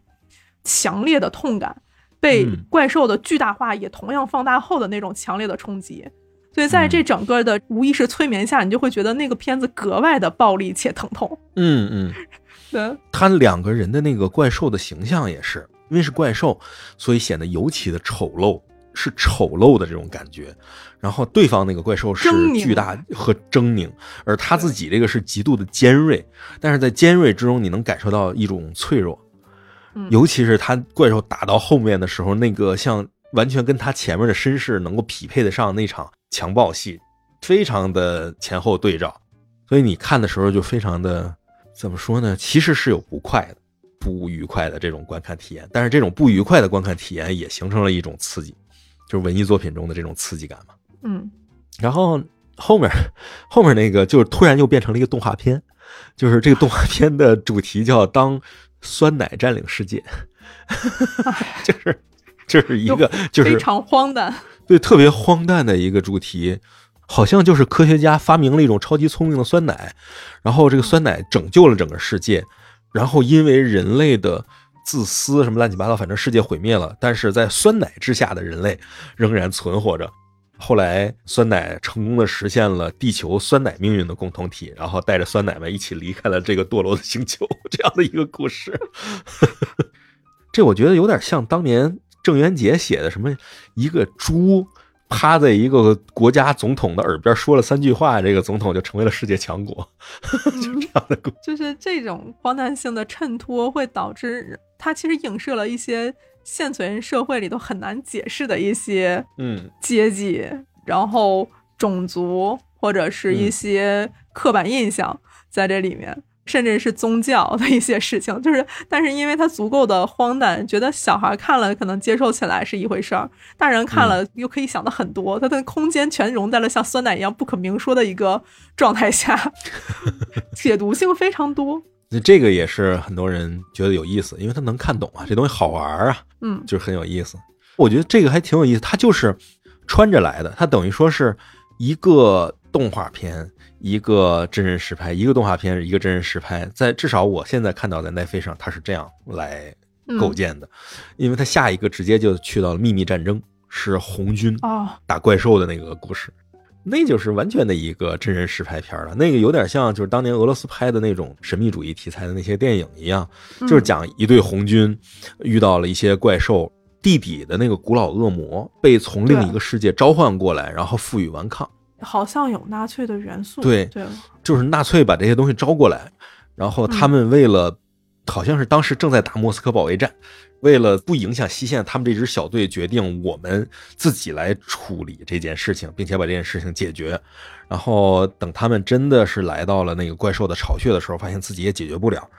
强烈的痛感，被嗯怪兽的巨大化也同样放大后的那种强烈的冲击。所以在这整个的无意识催眠下，你就会觉得那个片子格外的暴力且疼痛。嗯嗯，对，他两个人的那个怪兽的形象也是，因为是怪兽，所以显得尤其的丑陋，是丑陋的这种感觉。然后对方那个怪兽是巨大和狰狞，而他自己这个是极度的尖锐，但是在尖锐之中，你能感受到一种脆弱。嗯尤其是他怪兽打到后面的时候，那个像完全跟他前面的身世能够匹配得上那场强暴戏，非常的前后对照，所以你看的时候就非常的怎么说呢？其实是有不快的、不愉快的这种观看体验，但是这种不愉快的观看体验也形成了一种刺激，就是文艺作品中的这种刺激感嘛。嗯，然后后面后面那个就是突然又变成了一个动画片，就是这个动画片的主题叫“当酸奶占领世界”，就是就是一个就是非常荒诞。对特别荒诞的一个主题，好像就是科学家发明了一种超级聪明的酸奶，然后这个酸奶拯救了整个世界，然后因为人类的自私什么乱七八糟，反正世界毁灭了，但是在酸奶之下的人类仍然存活着。后来，酸奶成功的实现了地球酸奶命运的共同体，然后带着酸奶们一起离开了这个堕落的星球，这样的一个故事。这我觉得有点像当年郑渊洁写的什么一个猪趴在一个国家总统的耳边说了三句话，这个总统就成为了世界强国，就这样的故事。就是这种荒诞性的衬托，会导致它其实影射了一些现存社会里头很难解释的一些嗯阶级，然后种族或者是一些刻板印象在这里面，甚至是宗教的一些事情。就是，但是因为它足够的荒诞，觉得小孩看了可能接受起来是一回事儿，大人看了又可以想的很多，它的空间全融在了像酸奶一样不可明说的一个状态下，解读性非常多。那这个也是很多人觉得有意思，因为他能看懂啊，这东西好玩啊，嗯就是很有意思。我觉得这个还挺有意思，它就是穿着来的，它等于说是一个动画片，一个真人实拍，一个动画片，一个真人实拍。在至少我现在看到在奈飞上，它是这样来嗯构建的，因为它下一个直接就去到了秘密战争，是红军哦，打怪兽的那个故事，那就是完全的一个真人实拍片了。那个有点像就是当年俄罗斯拍的那种神秘主义题材的那些电影一样，就是讲一队红军遇到了一些怪兽，地底的那个古老恶魔被从另一个世界召唤过来，然后负隅顽抗。好像有纳粹的元素。对对，就是纳粹把这些东西招过来，然后他们为了，好像是当时正在打莫斯科保卫战，为了不影响西线，他们这支小队决定我们自己来处理这件事情，并且把这件事情解决。然后等他们真的是来到了那个怪兽的巢穴的时候，发现自己也解决不了，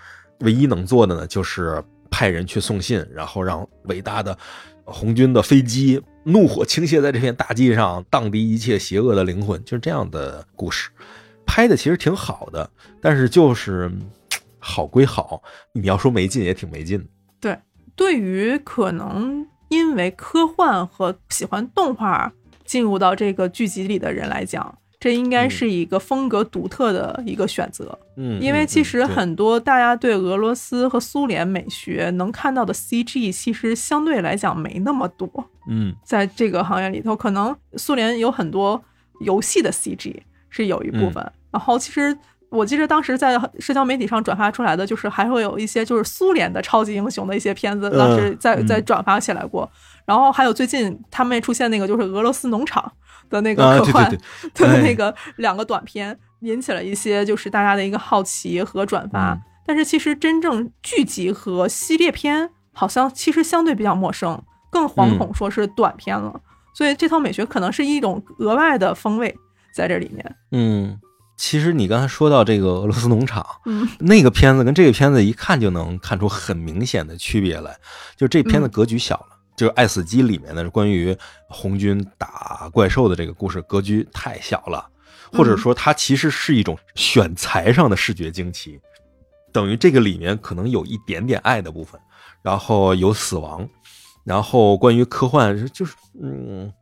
唯一能做的呢，就是派人去送信，然后让伟大的红军的飞机怒火倾泻在这片大地上，荡涤一切邪恶的灵魂，就是这样的故事。拍的其实挺好的，但是就是好归好，你要说没劲也挺没劲对。对于可能因为科幻和喜欢动画进入到这个剧集里的人来讲，这应该是一个风格独特的一个选择。嗯，因为其实很多大家对俄罗斯和苏联美学能看到的 CG，其实相对来讲没那么多。嗯在这个行业里头，可能苏联有很多游戏的 CG 是有一部分，然后其实我记得当时在社交媒体上转发出来的，就是还会有一些就是苏联的超级英雄的一些片子，嗯当时在嗯在转发起来过。然后还有最近他们也出现那个就是俄罗斯农场的那个科幻、的那个两个短片，引起了一些就是大家的一个好奇和转发。嗯但是其实真正剧集和系列片好像其实相对比较陌生，更惶恐说是短片了。所以这套美学可能是一种额外的风味在这里面。嗯，其实你刚才说到这个俄罗斯农场，嗯那个片子跟这个片子一看就能看出很明显的区别来，就这片子格局小了。就是《爱死机》里面的关于红军打怪兽的这个故事格局太小了，或者说它其实是一种选材上的视觉惊奇，等于这个里面可能有一点点爱的部分，然后有死亡，然后关于科幻就是嗯，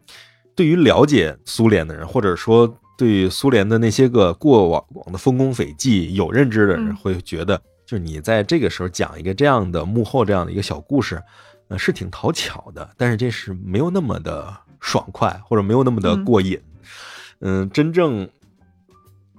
对于了解苏联的人，或者说对苏联的那些个过往往的丰功伟绩有认知的人，嗯。会觉得，就是你在这个时候讲一个这样的幕后这样的一个小故事，呃，是挺讨巧的，但是这是没有那么的爽快，或者没有那么的嗯过瘾。嗯，真正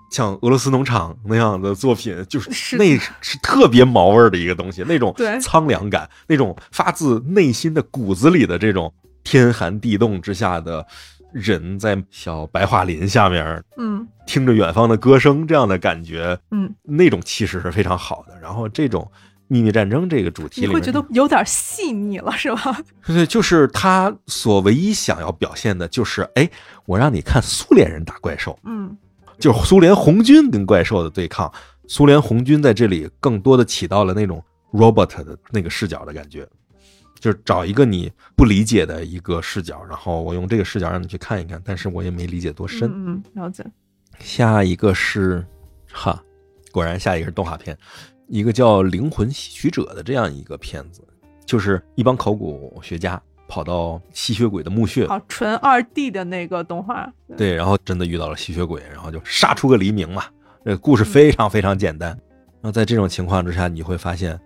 像俄罗斯农场那样的作品，就是是那是特别毛味儿的一个东西，那种对苍凉感，那种发自内心的骨子里的这种天寒地冻之下的人在小白桦林下面嗯听着远方的歌声这样的感觉，嗯，那种气势是非常好的。然后这种秘密战争这个主题你会觉得有点细腻了，是吧？对，就是他所唯一想要表现的就是，哎，我让你看苏联人打怪兽，嗯就是苏联红军跟怪兽的对抗。苏联红军在这里更多的起到了那种 robot 的那个视角的感觉，就是找一个你不理解的一个视角，然后我用这个视角让你去看一看，但是我也没理解多深。嗯嗯，了解。下一个是，哈，果然下一个是动画片，一个叫《灵魂吸取者》的这样一个片子，就是一帮考古学家跑到吸血鬼的墓穴，好，纯二 D 的那个动画。对，然后真的遇到了吸血鬼，然后就杀出个黎明嘛。这个故事非常非常简单。然后在这种情况之下，你会发现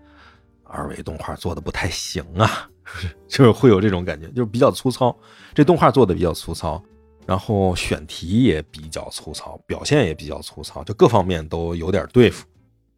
二维动画做的不太行啊，就是会有这种感觉，就是比较粗糙。这动画做的比较粗糙，然后选题也比较粗糙，表现也比较粗糙，就各方面都有点对付。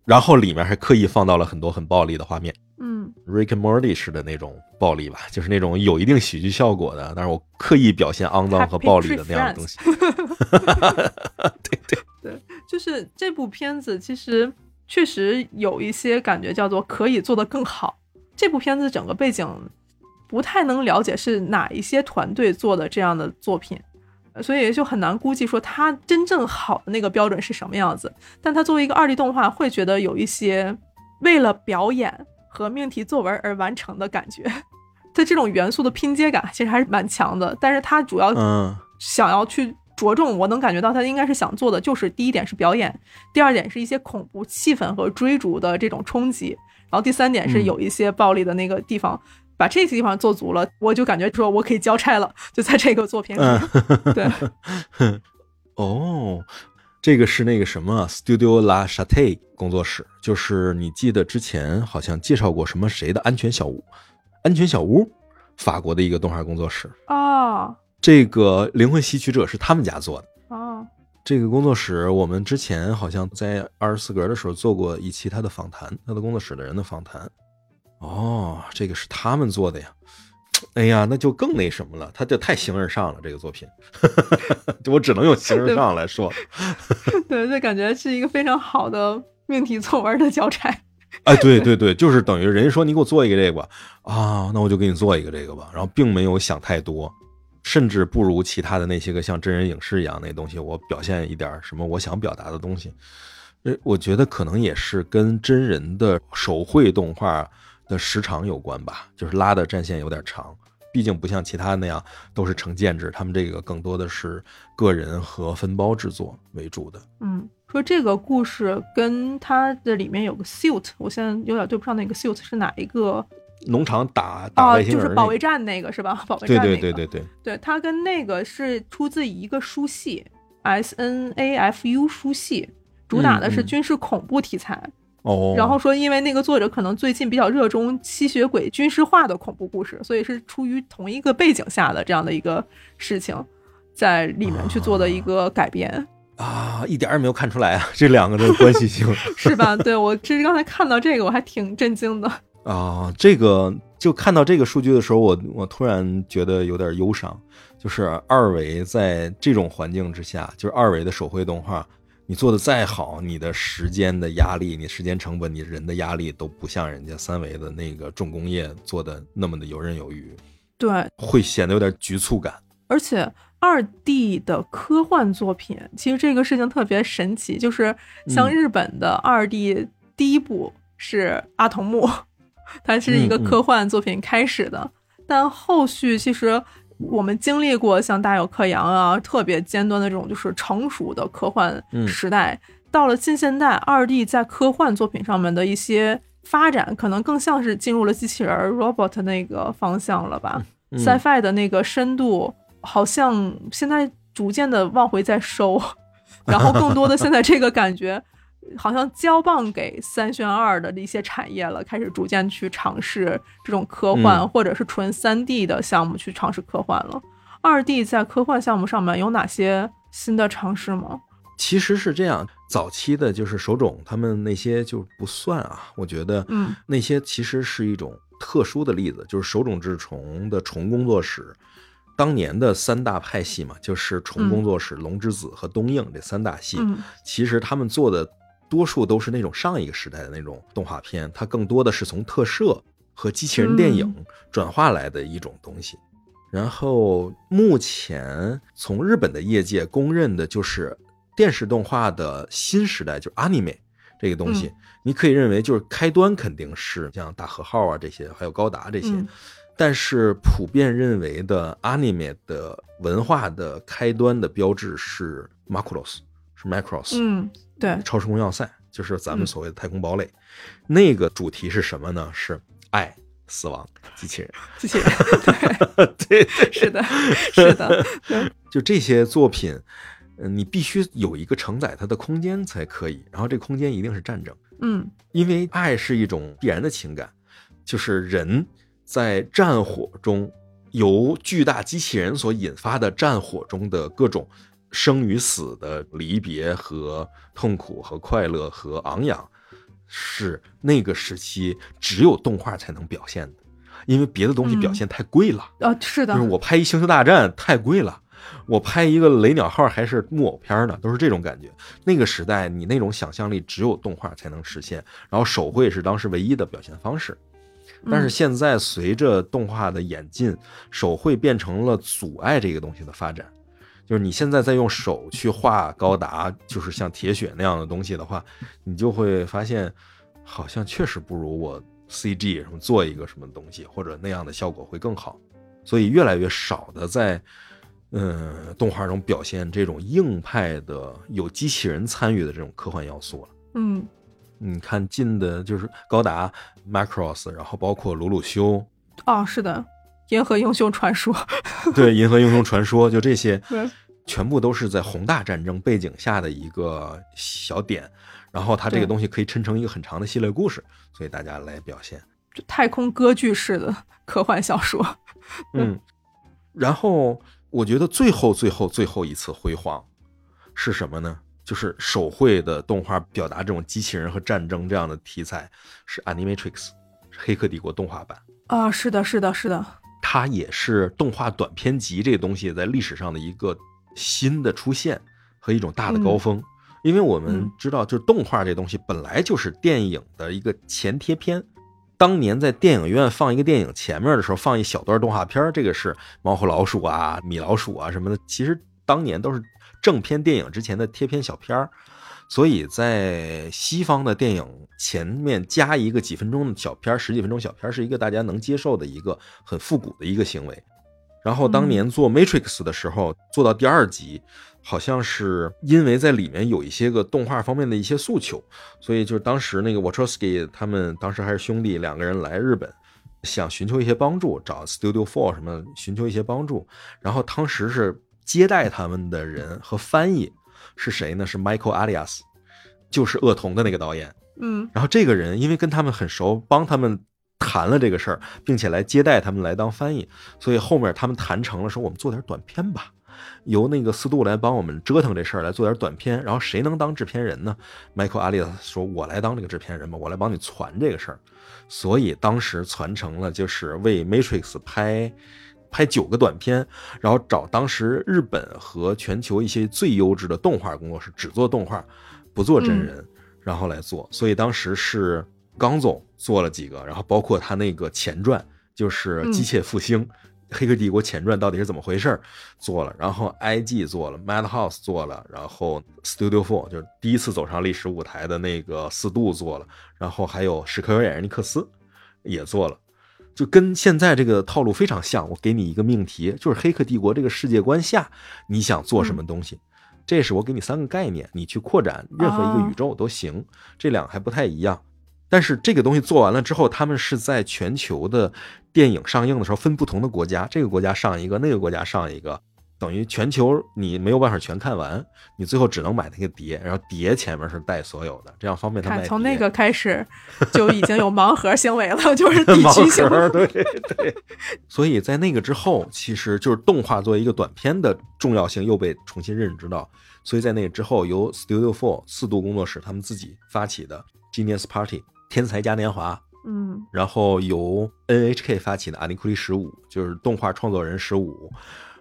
然后里面还刻意放到了很多很暴力的画面。嗯 Rick and Morty 式的那种暴力吧，就是那种有一定喜剧效果的，但是我刻意表现肮脏和暴力的那样的东西。对对对，就是这部片子其实确实有一些感觉叫做可以做得更好。这部片子整个背景不太能了解是哪一些团队做的这样的作品，呃所以就很难估计说它真正好的那个标准是什么样子。但它作为一个二 D 动画，会觉得有一些为了表演和命题作文而完成的感觉。它这种元素的拼接感其实还是蛮强的，但是它主要嗯想要去着重，我能感觉到它应该是想做的，就是第一点是表演，第二点是一些恐怖气氛和追逐的这种冲击，然后第三点是嗯有一些暴力的那个地方，把这些地方做足了，我就感觉说我可以交差了，就在这个作品里。嗯，对，哦，这个是那个什么 Studio La Chate 工作室，就是你记得之前好像介绍过什么谁的安全小屋，安全小屋，法国的一个动画工作室。哦这个灵魂吸取者是他们家做的。哦，这个工作室，我们之前好像在二十四格的时候做过一期他的访谈，他的工作室的人的访谈。哦，这个是他们做的呀。哎呀，那就更那什么了，他就太形而上了。这个作品，我只能用形而上来说。对，就感觉是一个非常好的命题作文的交差。哎，对对对，就是等于人家说你给我做一个这个吧，啊，那我就给你做一个这个吧，然后并没有想太多，甚至不如其他的那些个像真人影视一样那东西，我表现一点什么我想表达的东西。呃，我觉得可能也是跟真人的手绘动画的时长有关吧，就是拉的战线有点长，毕竟不像其他那样都是成建制，他们这个更多的是个人和分包制作为主的。嗯，说这个故事跟它的里面有个 suit，我现在有点对不上那个 suit 是哪一个农场打打啊？外星人、就是保卫战那个是吧？保卫对战那个。对对对对，对，它跟那个是出自一个书系，S N A F U 书系，主打的是军事恐怖题材。哦，然后说，因为那个作者可能最近比较热衷吸血鬼军事化的恐怖故事，所以是出于同一个背景下的这样的一个事情，在里面去做的一个改编，啊，一点儿也没有看出来啊，这两个的关系性是吧？对我其实刚才看到这个，我还挺震惊的。啊，这个就看到这个数据的时候，我我突然觉得有点忧伤，就是二维在这种环境之下，就是二维的手绘动画，你做的再好，你的时间的压力、你时间成本、你人的压力都不像人家三维的那个重工业做的那么的游刃有余，对，会显得有点局促感。而且二 D 的科幻作品，其实这个事情特别神奇，就是像嗯日本的二 D 第一部是阿童木，它是一个科幻作品开始的，但后续其实我们经历过像大有克洋啊，特别尖端的这种就是成熟的科幻嗯时代，到了近现代，二 D 在科幻作品上面的一些发展，可能更像是进入了机器人儿 robot 那个方向了吧。嗯 sci-fi 的那个深度，好像现在逐渐的往回在收，然后更多的现在这个感觉，好像交棒给三选二的一些产业了，开始逐渐去尝试这种科幻、嗯或者是纯三 D 的项目去尝试科幻了。二 D 在科幻项目上面有哪些新的尝试吗？其实是这样，早期的就是手冢他们那些就不算啊，我觉得，嗯，那些其实是一种特殊的例子，就是手冢治虫的虫工作室，当年的三大派系嘛，就是虫工作室、龙之子和东映这三大系，嗯其实他们做的多数都是那种上一个时代的那种动画片，它更多的是从特摄和机器人电影转化来的一种东西。然后目前从日本的业界公认的就是电视动画的新时代，就是 anime 这个东西，嗯你可以认为就是开端肯定是像大和号啊这些，还有高达这些。嗯但是普遍认为的 anime 的文化的开端的标志是 Macross，是 Macross，、嗯，对，超时空要塞，就是咱们嗯所谓的太空堡垒。那个主题是什么呢？是爱、死亡、机器人。机器人，对，是的，是的，对，就这些作品，嗯，你必须有一个承载它的空间才可以。然后这空间一定是战争，嗯因为爱是一种必然的情感，就是人在战火中由巨大机器人所引发的战火中的各种生与死的离别和痛苦和快乐和昂扬，是那个时期只有动画才能表现的，因为别的东西表现太贵了。呃，是的就是，我拍一星球大战太贵了，我拍一个雷鸟号还是木偶片呢，都是这种感觉。那个时代，你那种想象力只有动画才能实现，然后手绘是当时唯一的表现方式。但是嗯现在随着动画的演进，手绘变成了阻碍这个东西的发展。就是你现在在用手去画高达，就是像铁血那样的东西的话，你就会发现，好像确实不如我 CG 什么做一个什么东西，或者那样的效果会更好。所以越来越少的在，嗯，动画中表现这种硬派的有机器人参与的这种科幻要素了。嗯你看近的就是高达、Macross，然后包括鲁鲁修，哦，是的，银河英雄传说，对《银河英雄传说》，就这些，全部都是在宏大战争背景下的一个小点，然后它这个东西可以抻成一个很长的系列故事，所以大家来表现。就太空歌剧式的科幻小说，嗯，然后我觉得最后最后最后一次辉煌是什么呢？就是手绘的动画表达这种机器人和战争这样的题材，是《Animatrix》，《黑客帝国》动画版。啊，是的，是的，是的，它也是动画短片集这个东西在历史上的一个新的出现和一种大的高峰。因为我们嗯知道，就是动画这东西本来就是电影的一个前贴片。当年在电影院放一个电影前面的时候，放一小段动画片儿，这个是猫和老鼠啊、米老鼠啊什么的，其实当年都是正片电影之前的贴片小片儿。所以在西方的电影前面加一个几分钟的小片儿，十几分钟小片儿，是一个大家能接受的一个很复古的一个行为。然后当年做 Matrix 的时候，做到第二集，好像是因为在里面有一些个动画方面的一些诉求，所以就是当时那个 Wachowski 他们当时还是兄弟两个人来日本，想寻求一些帮助，找 Studio Four 什么寻求一些帮助。然后当时是接待他们的人和翻译是谁呢？是 Michael Alias，就是恶童的那个导演。嗯然后这个人因为跟他们很熟，帮他们谈了这个事儿，并且来接待他们来当翻译，所以后面他们谈成了说我们做点短片吧，由那个斯杜来帮我们折腾这事儿，来做点短片。然后谁能当制片人呢？Michael 阿利斯说：“我来当这个制片人吧，我来帮你传这个事儿。”所以当时传承了就是为 Matrix 拍。拍九个短片，然后找当时日本和全球一些最优质的动画工作室，只做动画，不做真人，然后来做。所以当时是刚总做了几个，然后包括他那个前传，就是《机械复兴 》黑客帝国前传到底是怎么回事做了，然后 IG 做了，Madhouse 做了，然后 Studio Four 就是第一次走上历史舞台的那个四度做了，然后还有史克威尔艾尼克斯也做了。就跟现在这个套路非常像，我给你一个命题，就是《黑客帝国》这个世界观下，你想做什么东西？这是我给你三个概念，你去扩展任何一个宇宙都行。这两个还不太一样，但是这个东西做完了之后，他们是在全球的电影上映的时候分不同的国家，这个国家上一个，那个国家上一个，等于全球你没有办法全看完，你最后只能买那个碟，然后碟前面是带所有的，这样方便他卖看碟。从那个开始就已经有盲盒行为了，就是地区性。盒，对对。所以在那个之后，其实就是动画作为一个短片的重要性又被重新认知到。所以在那个之后，由 Studio Four 四度工作室他们自己发起的 Genius Party 天才嘉年华，嗯然后由 NHK 发起的阿尼库利十五，就是动画创作人十五，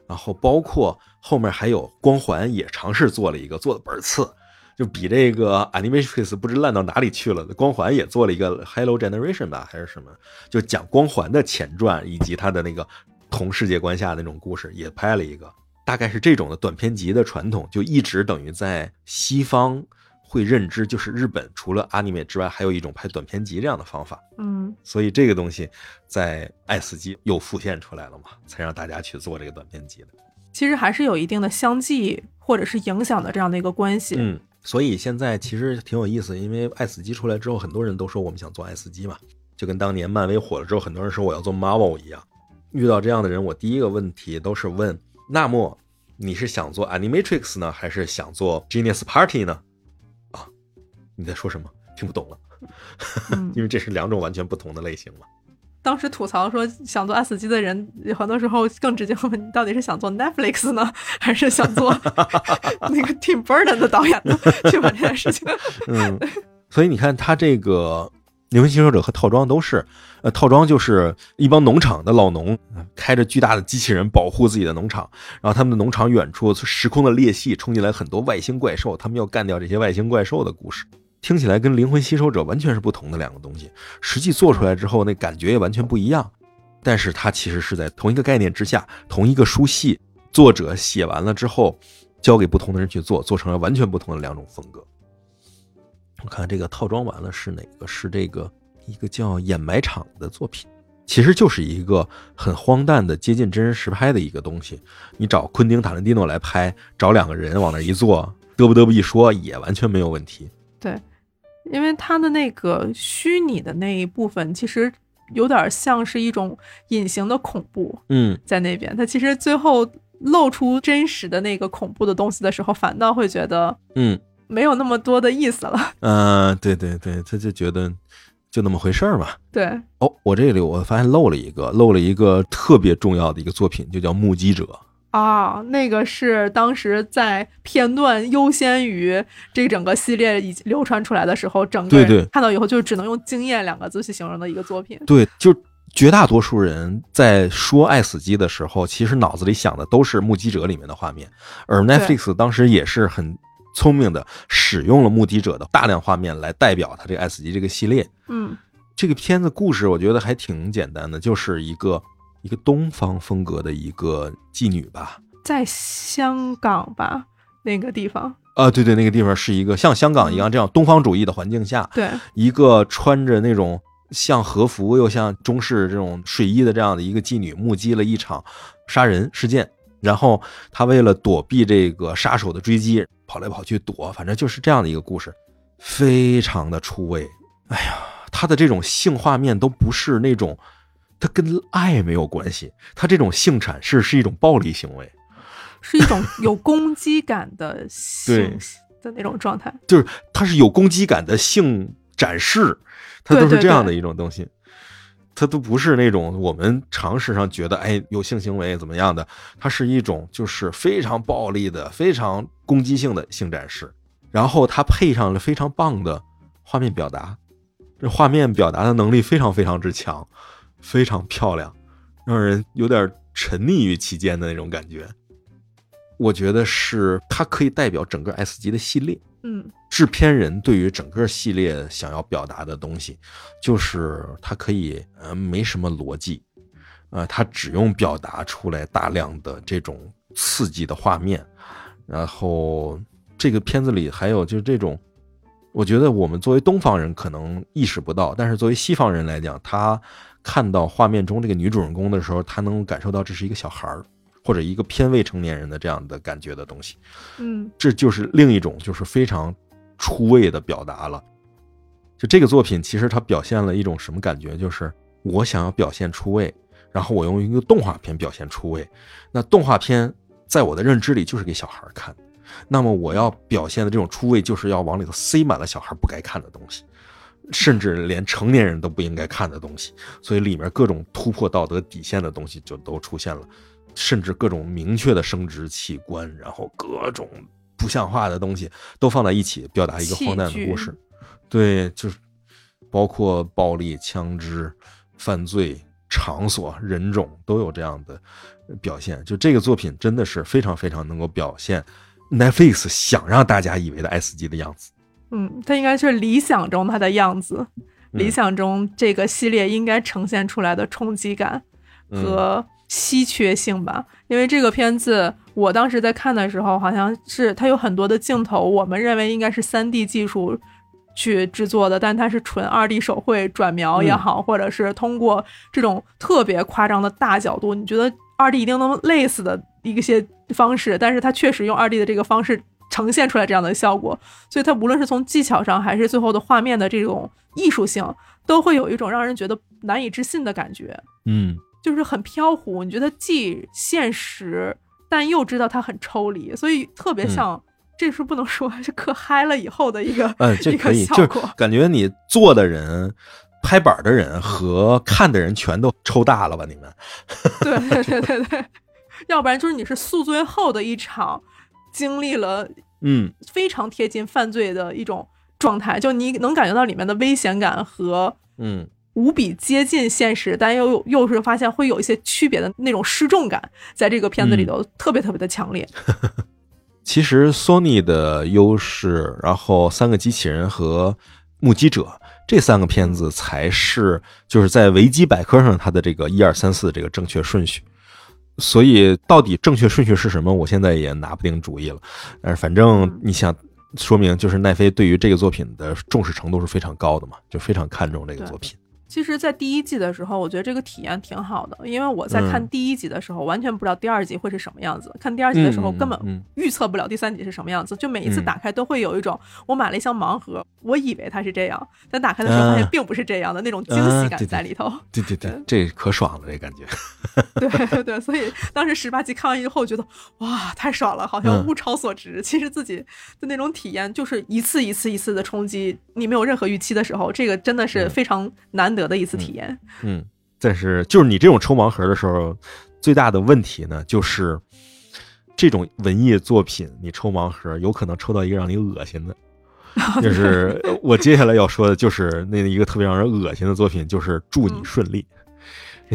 然后包括后面还有光环也尝试做了一个，做的倍儿次，就比这个 Animatrix 不知烂到哪里去了。光环也做了一个 Hello Generation 吧，还是什么，就讲光环的前传以及他的那个同世界观下那种故事，也拍了一个。大概是这种的短片集的传统，就一直等于在西方会认知，就是日本除了 anime 之外，还有一种拍短片集这样的方法。嗯所以这个东西在爱死机又浮现出来了嘛，才让大家去做这个短片集的。其实还是有一定的相继或者是影响的这样的一个关系。嗯，所以现在其实挺有意思，因为爱死机出来之后，很多人都说我们想做爱死机嘛，就跟当年漫威火了之后，很多人说我要做 Marvel 一样。遇到这样的人，我第一个问题都是问：那么你是想做 Animatrix 呢，还是想做 Genius Party 呢？啊，你在说什么？听不懂了，嗯 因为这是两种完全不同的类型嘛。当时吐槽说想做 S 级的人，很多时候更直接问你到底是想做 Netflix 呢，还是想做 那个 Tim Burton 的导演呢？去把这件事情。嗯，所以你看，他这个灵魂吸收者和套装都是，呃，套装就是一帮农场的老农，呃开着巨大的机器人保护自己的农场，然后他们的农场远处时空的裂隙冲进来很多外星怪兽，他们要干掉这些外星怪兽的故事。听起来跟灵魂吸收者完全是不同的两个东西，实际做出来之后，那感觉也完全不一样。但是它其实是在同一个概念之下，同一个书系，作者写完了之后，交给不同的人去做，做成了完全不同的两种风格。我看这个套装完了是哪个？是这个一个叫掩埋场的作品，其实就是一个很荒诞的接近真人实拍的一个东西。你找昆汀塔伦蒂诺来拍，找两个人往那一坐，嘚不嘚不一说也完全没有问题。对，因为它的那个虚拟的那一部分，其实有点像是一种隐形的恐怖嗯，在那边。它其实最后露出真实的那个恐怖的东西的时候，反倒会觉得嗯没有那么多的意思了。呃，对对对，他就觉得就那么回事儿嘛。对，哦，我这里我发现漏了一个，漏了一个特别重要的一个作品，就叫《目击者》。啊，那个是当时在片段优先于这整个系列已经流传出来的时候，整个人看到以后就只能用惊艳两个字去形容的一个作品。对，就绝大多数人在说《爱死机》的时候，其实脑子里想的都是《目击者》里面的画面，而 Netflix 当时也是很聪明的使用了《目击者》的大量画面来代表他这个《爱死机》这个系列。嗯这个片子故事我觉得还挺简单的，就是一个一个东方风格的一个妓女吧。在香港吧，那个地方，啊，对对，那个地方是一个像香港一样这样东方主义的环境下，对，一个穿着那种像和服又像中式这种睡衣的这样的一个妓女，目击了一场杀人事件，然后她为了躲避这个杀手的追击，跑来跑去躲，反正就是这样的一个故事，非常的出位。哎呀，她的这种性画面都不是那种，它跟爱没有关系，它这种性阐释是一种暴力行为。是一种有攻击感的 性的那种状态。就是它是有攻击感的性展示，它都是这样的一种东西，它都不是那种我们常识上觉得哎有性行为怎么样的，它是一种就是非常暴力的、非常攻击性的性展示，然后它配上了非常棒的画面表达，这画面表达的能力非常非常之强，非常漂亮，让人有点沉溺于其间的那种感觉。我觉得是它可以代表整个 S 级的系列。嗯制片人对于整个系列想要表达的东西，就是它可以呃没什么逻辑，呃，它只用表达出来大量的这种刺激的画面，然后这个片子里还有就是这种，我觉得我们作为东方人可能意识不到，但是作为西方人来讲，他看到画面中这个女主人公的时候，他能感受到这是一个小孩儿或者一个偏未成年人的这样的感觉的东西。嗯这就是另一种就是非常出位的表达了。就这个作品，其实它表现了一种什么感觉？就是我想要表现出位，然后我用一个动画片表现出位。那动画片在我的认知里就是给小孩儿看，那么我要表现的这种出位，就是要往里头塞满了小孩儿不该看的东西，甚至连成年人都不应该看的东西。所以里面各种突破道德底线的东西就都出现了。甚至各种明确的生殖器官，然后各种不像话的东西都放在一起，表达一个荒诞的故事。对，就是包括暴力、枪支、犯罪场所、人种都有这样的表现。就这个作品真的是非常非常能够表现 Netflix 想让大家以为的爱死机的样子。嗯，它应该是理想中它的样子，嗯。理想中这个系列应该呈现出来的冲击感嗯。和稀缺性吧。因为这个片子，我当时在看的时候，好像是它有很多的镜头，我们认为应该是三 D 技术去制作的，但它是纯二 D 手绘转描也好，或者是通过这种特别夸张的大角度，你觉得二 D 一定能累死的一些方式，但是它确实用二 D 的这个方式呈现出来这样的效果，所以它无论是从技巧上，还是最后的画面的这种艺术性，都会有一种让人觉得难以置信的感觉，嗯就是很飘忽。你觉得既现实，但又知道它很抽离，所以特别像。这是不能说是嗑嗨了以后的一个、嗯，这可以，就。感觉你做的人、拍板的人和看的人全都抽大了吧？你们？对对对对对，要不然就是你是宿醉后的一场，经历了嗯非常贴近犯罪的一种状态，就你能感觉到里面的危险感和嗯无比接近现实，但又又是发现会有一些区别的那种失重感，在这个片子里头特别特别的强烈。其实 Sony 的优势，然后三个机器人和目击者这三个片子才是就是在维基百科上它的这个一二三四这个正确顺序。所以到底正确顺序是什么，我现在也拿不定主意了。但是反正你想，说明就是奈飞对于这个作品的重视程度是非常高的嘛，就非常看重这个作品。其实，在第一季的时候，我觉得这个体验挺好的，因为我在看嗯第一集的时候，完全不知道第二集会是什么样子。看第二集的时候，嗯根本嗯预测不了第三集是什么样子。就每一次嗯打开，都会有一种我买了一箱盲盒，我以为它是这样，但打开的时候发现啊并不是这样的那种惊啊喜感在里头。对对对，这可爽了，这感觉。对对对，所以当时十八集看完以后，觉得哇，太爽了，好像嗯物超所值。其实自己的那种体验，就是一次一次一次的冲击，你没有任何预期的时候，这个真的是嗯非常难得的一次体验。嗯，但是就是你这种抽盲盒的时候，最大的问题呢，就是这种文艺作品，你抽盲盒有可能抽到一个让你恶心的。就是我接下来要说的，就是那一个特别让人恶心的作品，就是《祝你顺利》。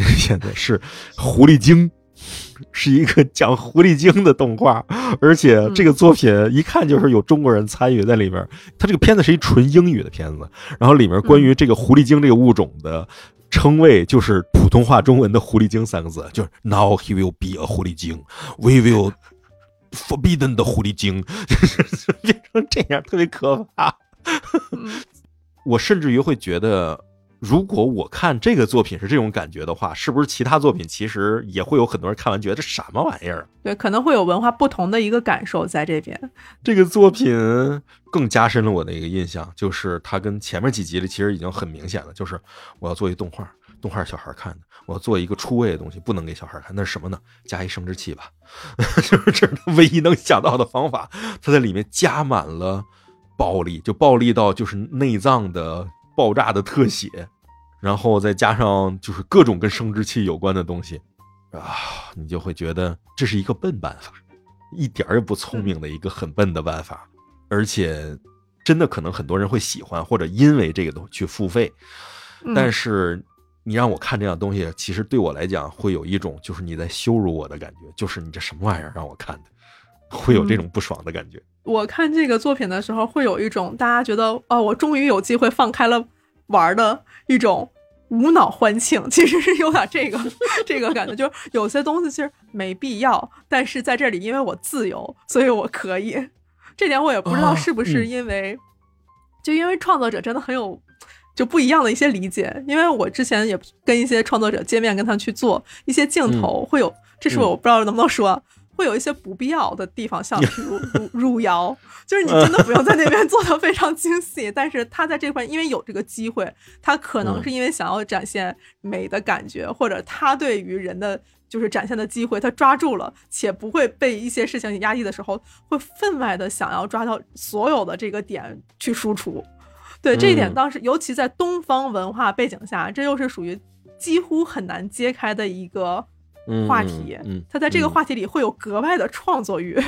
现在是狐狸精，是一个讲狐狸精的动画，而且这个作品一看就是有中国人参与在里边。它这个片子是一纯英语的片子，然后里面关于这个狐狸精这个物种的称谓就是普通话中文的“狐狸精”三个字，就是 Now he will be a 狐狸精，We will forbidden 的狐狸精，就 是变成这样，特别可怕。嗯我甚至于会觉得，如果我看这个作品是这种感觉的话，是不是其他作品其实也会有很多人看完觉得这什么玩意儿？对，可能会有文化不同的一个感受在这边。这个作品更加深了我的一个印象，就是它跟前面几集里其实已经很明显了，就是我要做一动画，动画是小孩看的，我要做一个出位的东西，不能给小孩看，那是什么呢？加一生殖器吧，就是这是他唯一能想到的方法。它在里面加满了暴力，就暴力到就是内脏的爆炸的特写，然后再加上就是各种跟生殖器有关的东西啊，你就会觉得这是一个笨办法。一点儿也不聪明的一个很笨的办法，而且真的可能很多人会喜欢，或者因为这个东西去付费。嗯但是你让我看这样东西，其实对我来讲会有一种就是你在羞辱我的感觉，就是你这什么玩意儿让我看的，会有这种不爽的感觉。我看这个作品的时候，会有一种大家觉得哦，我终于有机会放开了玩儿的一种无脑欢庆，其实是有点这个 这个感觉，就是有些东西其实没必要，但是在这里因为我自由，所以我可以。这点我也不知道啊是不是嗯因为，就因为创作者真的很有就不一样的一些理解，因为我之前也跟一些创作者见面，跟他去做一些镜头，会有，这是嗯我不知道能不能说。会有一些不必要的地方，像譬如汝汝窑，就是你真的不用在那边做的非常精细，但是他在这块因为有这个机会，他可能嗯是因为想要展现美的感觉，或者他对于人的就是展现的机会，他抓住了，且不会被一些事情压抑的时候，会分外的想要抓到所有的这个点去输出。对这一点，嗯当时尤其在东方文化背景下，这又是属于几乎很难揭开的一个嗯话题。嗯，他在这个嗯话题里会有格外的创作欲。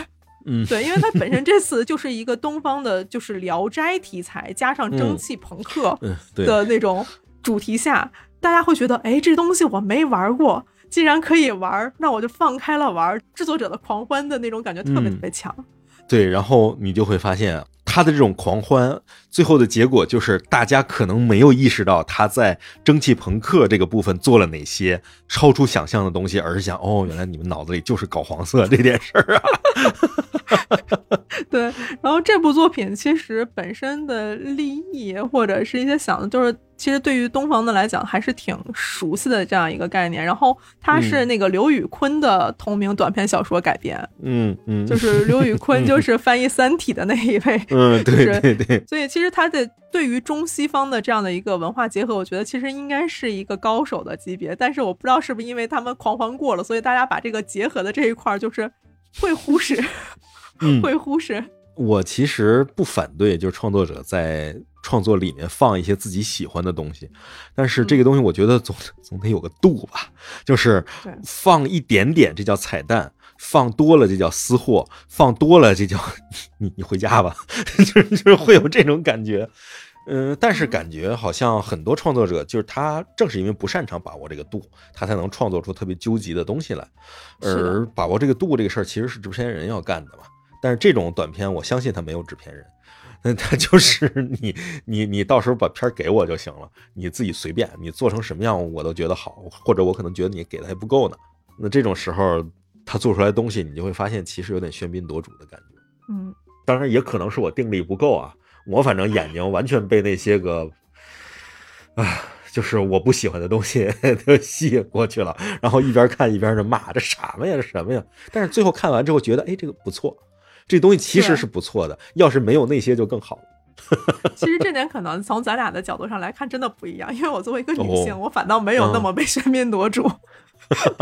嗯 对，因为他本身这次就是一个东方的，就是《聊斋》题材加上蒸汽朋克的那种主题下，大家会觉得，哎，这东西我没玩过，既然可以玩，那我就放开了玩。制作者的狂欢的那种感觉特别嗯特别强。对，然后你就会发现他的这种狂欢，最后的结果就是大家可能没有意识到他在蒸汽朋克这个部分做了哪些超出想象的东西，而是想，哦，原来你们脑子里就是搞黄色这件事儿啊。对，然后这部作品其实本身的立意或者是一些想的，就是其实对于东方的来讲还是挺熟悉的这样一个概念。然后它是嗯那个刘宇昆的同名短篇小说改编，嗯嗯，就是刘宇昆就是翻译《三体》的那一位。嗯，对对对，所以其实他的对于中西方的这样的一个文化结合，我觉得其实应该是一个高手的级别。但是我不知道是不是因为他们狂欢过了，所以大家把这个结合的这一块儿就是会忽视，嗯会忽视。我其实不反对，就是创作者在创作里面放一些自己喜欢的东西，但是这个东西我觉得总总得有个度吧，就是放一点点，这叫彩蛋。放多了这叫私货，放多了这叫你你回家吧，就是就是会有这种感觉。嗯，但是感觉好像很多创作者就是他正是因为不擅长把握这个度，他才能创作出特别纠结的东西来。而把握这个度这个事儿，其实是制片人要干的嘛。但是这种短片，我相信他没有制片人，那他就是你你你到时候把片儿给我就行了，你自己随便，你做成什么样我都觉得好，或者我可能觉得你给的还不够呢。那这种时候，他做出来的东西，你就会发现其实有点喧宾夺主的感觉。嗯，当然，也可能是我定力不够啊，我反正眼睛完全被那些个，啊，就是我不喜欢的东西 都吸引过去了，然后一边看一边就骂，这什么呀，这什么呀？但是最后看完之后觉得，哎，这个不错，这东西其实是不错的，要是没有那些就更好了。其实这点可能从咱俩的角度上来看，真的不一样。因为我作为一个女性，哦我反倒没有那么 被喧宾夺主。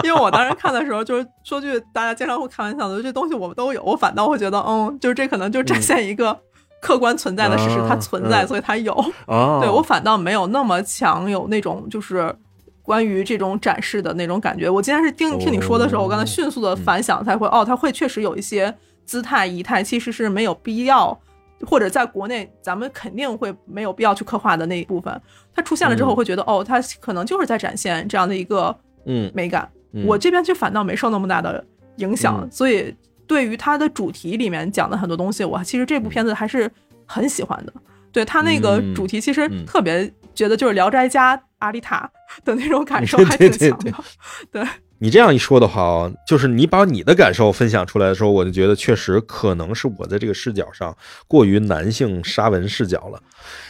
因为我当时看的时候，就是说句大家经常会开玩笑的，这东西我们都有，我反倒会觉得，嗯，就是这可能就展现一个客观存在的事实，啊它存在，嗯所以它有。哦对我反倒没有那么强有那种就是关于这种展示的那种感觉。我今天是听听你说的时候，我刚才迅速的反响才会，哦，它会确实有一些姿态仪态，其实是没有必要。或者在国内，咱们肯定会没有必要去刻画的那一部分，它出现了之后，嗯会觉得、哦，它可能就是在展现这样的一个嗯，美感。嗯我这边却反倒没受那么大的影响，嗯所以对于它的主题里面讲的很多东西，我其实这部片子还是很喜欢的。对它那个嗯主题，其实嗯特别觉得就是《聊斋》加阿丽塔的那种感受还挺对对强的。对，你这样一说的话，就是你把你的感受分享出来的时候，我就觉得确实可能是我在这个视角上过于男性沙文视角了。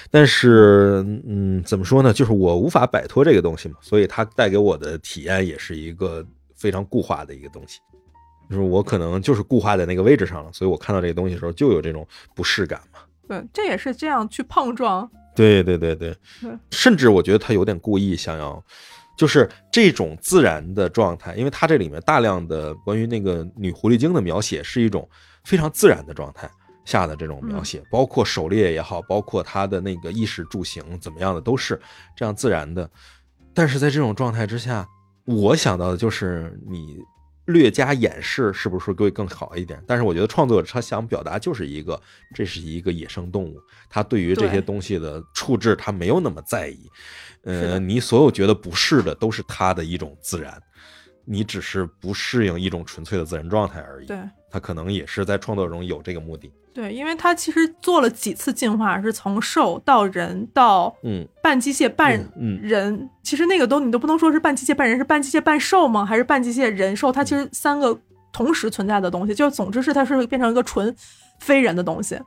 但是，嗯，怎么说呢？就是我无法摆脱这个东西嘛，所以它带给我的体验也是一个非常固化的一个东西。就是我可能就是固化在那个位置上了，所以我看到这个东西的时候就有这种不适感嘛。对，这也是这样去碰撞。对对对对对，甚至我觉得他有点故意想要，就是这种自然的状态，因为它这里面大量的关于那个女狐狸精的描写是一种非常自然的状态下的这种描写，包括狩猎也好，包括她的那个衣食住行怎么样的，都是这样自然的。但是在这种状态之下，我想到的就是你略加掩饰，是不是会更好一点？但是我觉得创作者他想表达就是一个，这是一个野生动物，他对于这些东西的处置他没有那么在意。呃，你所有觉得不是的，都是他的一种自然。你只是不适应一种纯粹的自然状态而已。对他可能也是在创作中有这个目的。对，因为它其实做了几次进化，是从兽到人到嗯半机械半嗯嗯人，其实那个都你都不能说是半机械半人，是半机械半兽吗？还是半机械人兽？它其实三个同时存在的东西，就总之是它是变成一个纯非人的东西，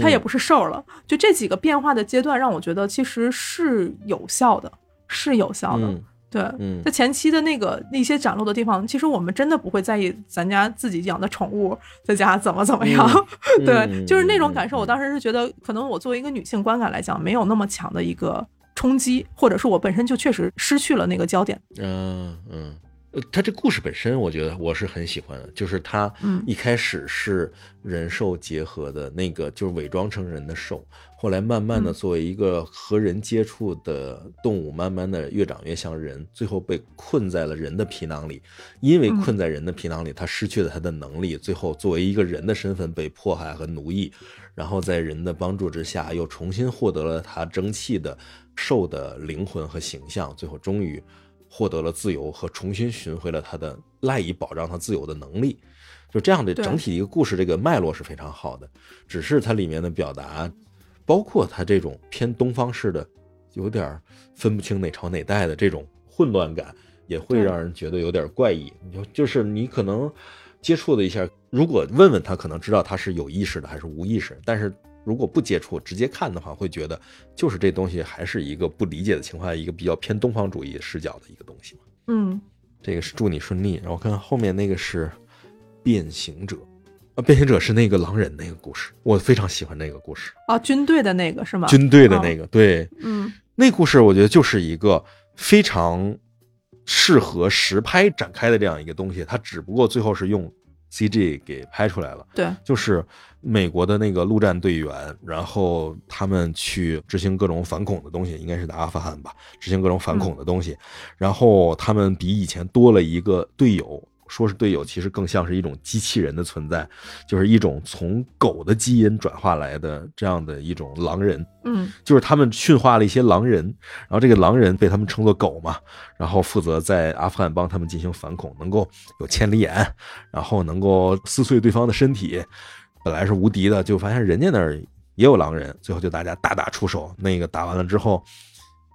它也不是兽了。就这几个变化的阶段，让我觉得其实是有效的，是有效的。嗯对，嗯在前期的那个那些展露的地方，其实我们真的不会在意咱家自己养的宠物在家怎么怎么样。嗯对，嗯就是那种感受。嗯我当时是觉得，可能我作为一个女性观感来讲，没有那么强的一个冲击，或者是我本身就确实失去了那个焦点。嗯嗯，呃，他这故事本身，我觉得我是很喜欢的，就是他嗯。一开始是人兽结合的那个，就是伪装成人的兽，后来慢慢的嗯。作为一个和人接触的动物，慢慢的越长越像人，最后被困在了人的皮囊里，因为嗯。困在人的皮囊里，他失去了他的能力，最后作为一个人的身份被迫害和奴役，然后在人的帮助之下，又重新获得了他争气的兽的灵魂和形象，最后终于获得了自由和重新寻回了他的赖以保障他自由的能力。就这样的整体一个故事，这个脉络是非常好的，只是它里面的表达，包括它这种偏东方式的，有点儿分不清哪朝哪代的这种混乱感，也会让人觉得有点怪异。就就是你可能接触了一下，如果问问他，可能知道他是有意识的还是无意识，但是如果不接触，直接看的话，会觉得就是这东西还是一个不理解的情况下，一个比较偏东方主义视角的一个东西嘛。嗯，这个是祝你顺利，然后看后面那个是变形者。啊，变形者是那个狼人那个故事，我非常喜欢那个故事，啊，军队的那个是吗？军队的那个，对，嗯那故事我觉得就是一个非常适合实拍展开的这样一个东西，它只不过最后是用 CG 给拍出来了。对，就是美国的那个陆战队员，然后他们去执行各种反恐的东西，应该是在阿富汗吧，执行各种反恐的东西，然后他们比以前多了一个队友。说是队友，其实更像是一种机器人的存在，就是一种从狗的基因转化来的这样的一种狼人。嗯就是他们驯化了一些狼人，然后这个狼人被他们称作狗嘛，然后负责在阿富汗帮他们进行反恐，能够有千里眼，然后能够撕碎对方的身体，本来是无敌的，就发现人家那儿也有狼人，最后就大家大打出手，那个打完了之后。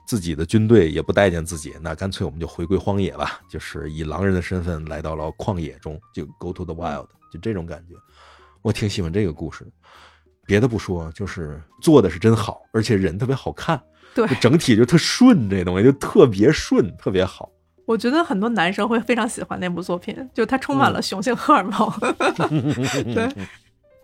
自己的军队也不待见自己，那干脆我们就回归荒野吧，就是以狼人的身份来到了旷野中，就 go to the wild，就这种感觉。我挺喜欢这个故事。别的不说，就是做的是真好，而且人特别好看，对，整体就特顺，这东西就特别顺，特别好。我觉得很多男生会非常喜欢那部作品，就它充满了雄性荷尔蒙。对，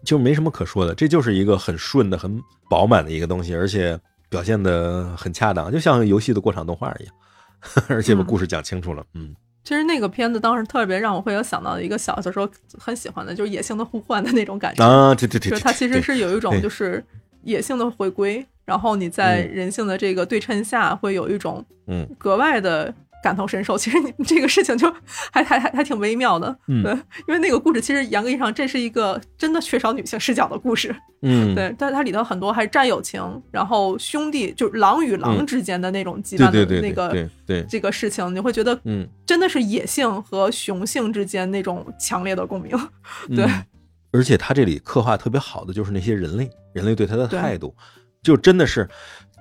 就没什么可说的，这就是一个很顺的、很饱满的一个东西，而且表现的很恰当，就像游戏的过场动画一样，而且把故事讲清楚了。嗯其实那个片子当时特别让我会有想到一个小的时候很喜欢的，就是《野性的互换》的那种感觉。啊，对对对，就是它其实是有一种就是野性的回归，然后你在嗯人性的这个对称下，会有一种嗯格外的感同身受。其实你这个事情就 还还还还挺微妙的，嗯。对，因为那个故事其实严格意义上这是一个真的缺少女性视角的故事，嗯，对，但是它里头很多还是战友情，然后兄弟就是狼与狼嗯。之间的那种羁对绊对对对的那个对对，这个事情，你会觉得嗯，真的是野性和雄性之间那种强烈的共鸣，对。嗯。而且他这里刻画特别好的就是那些人类，人类对他的态度，就真的是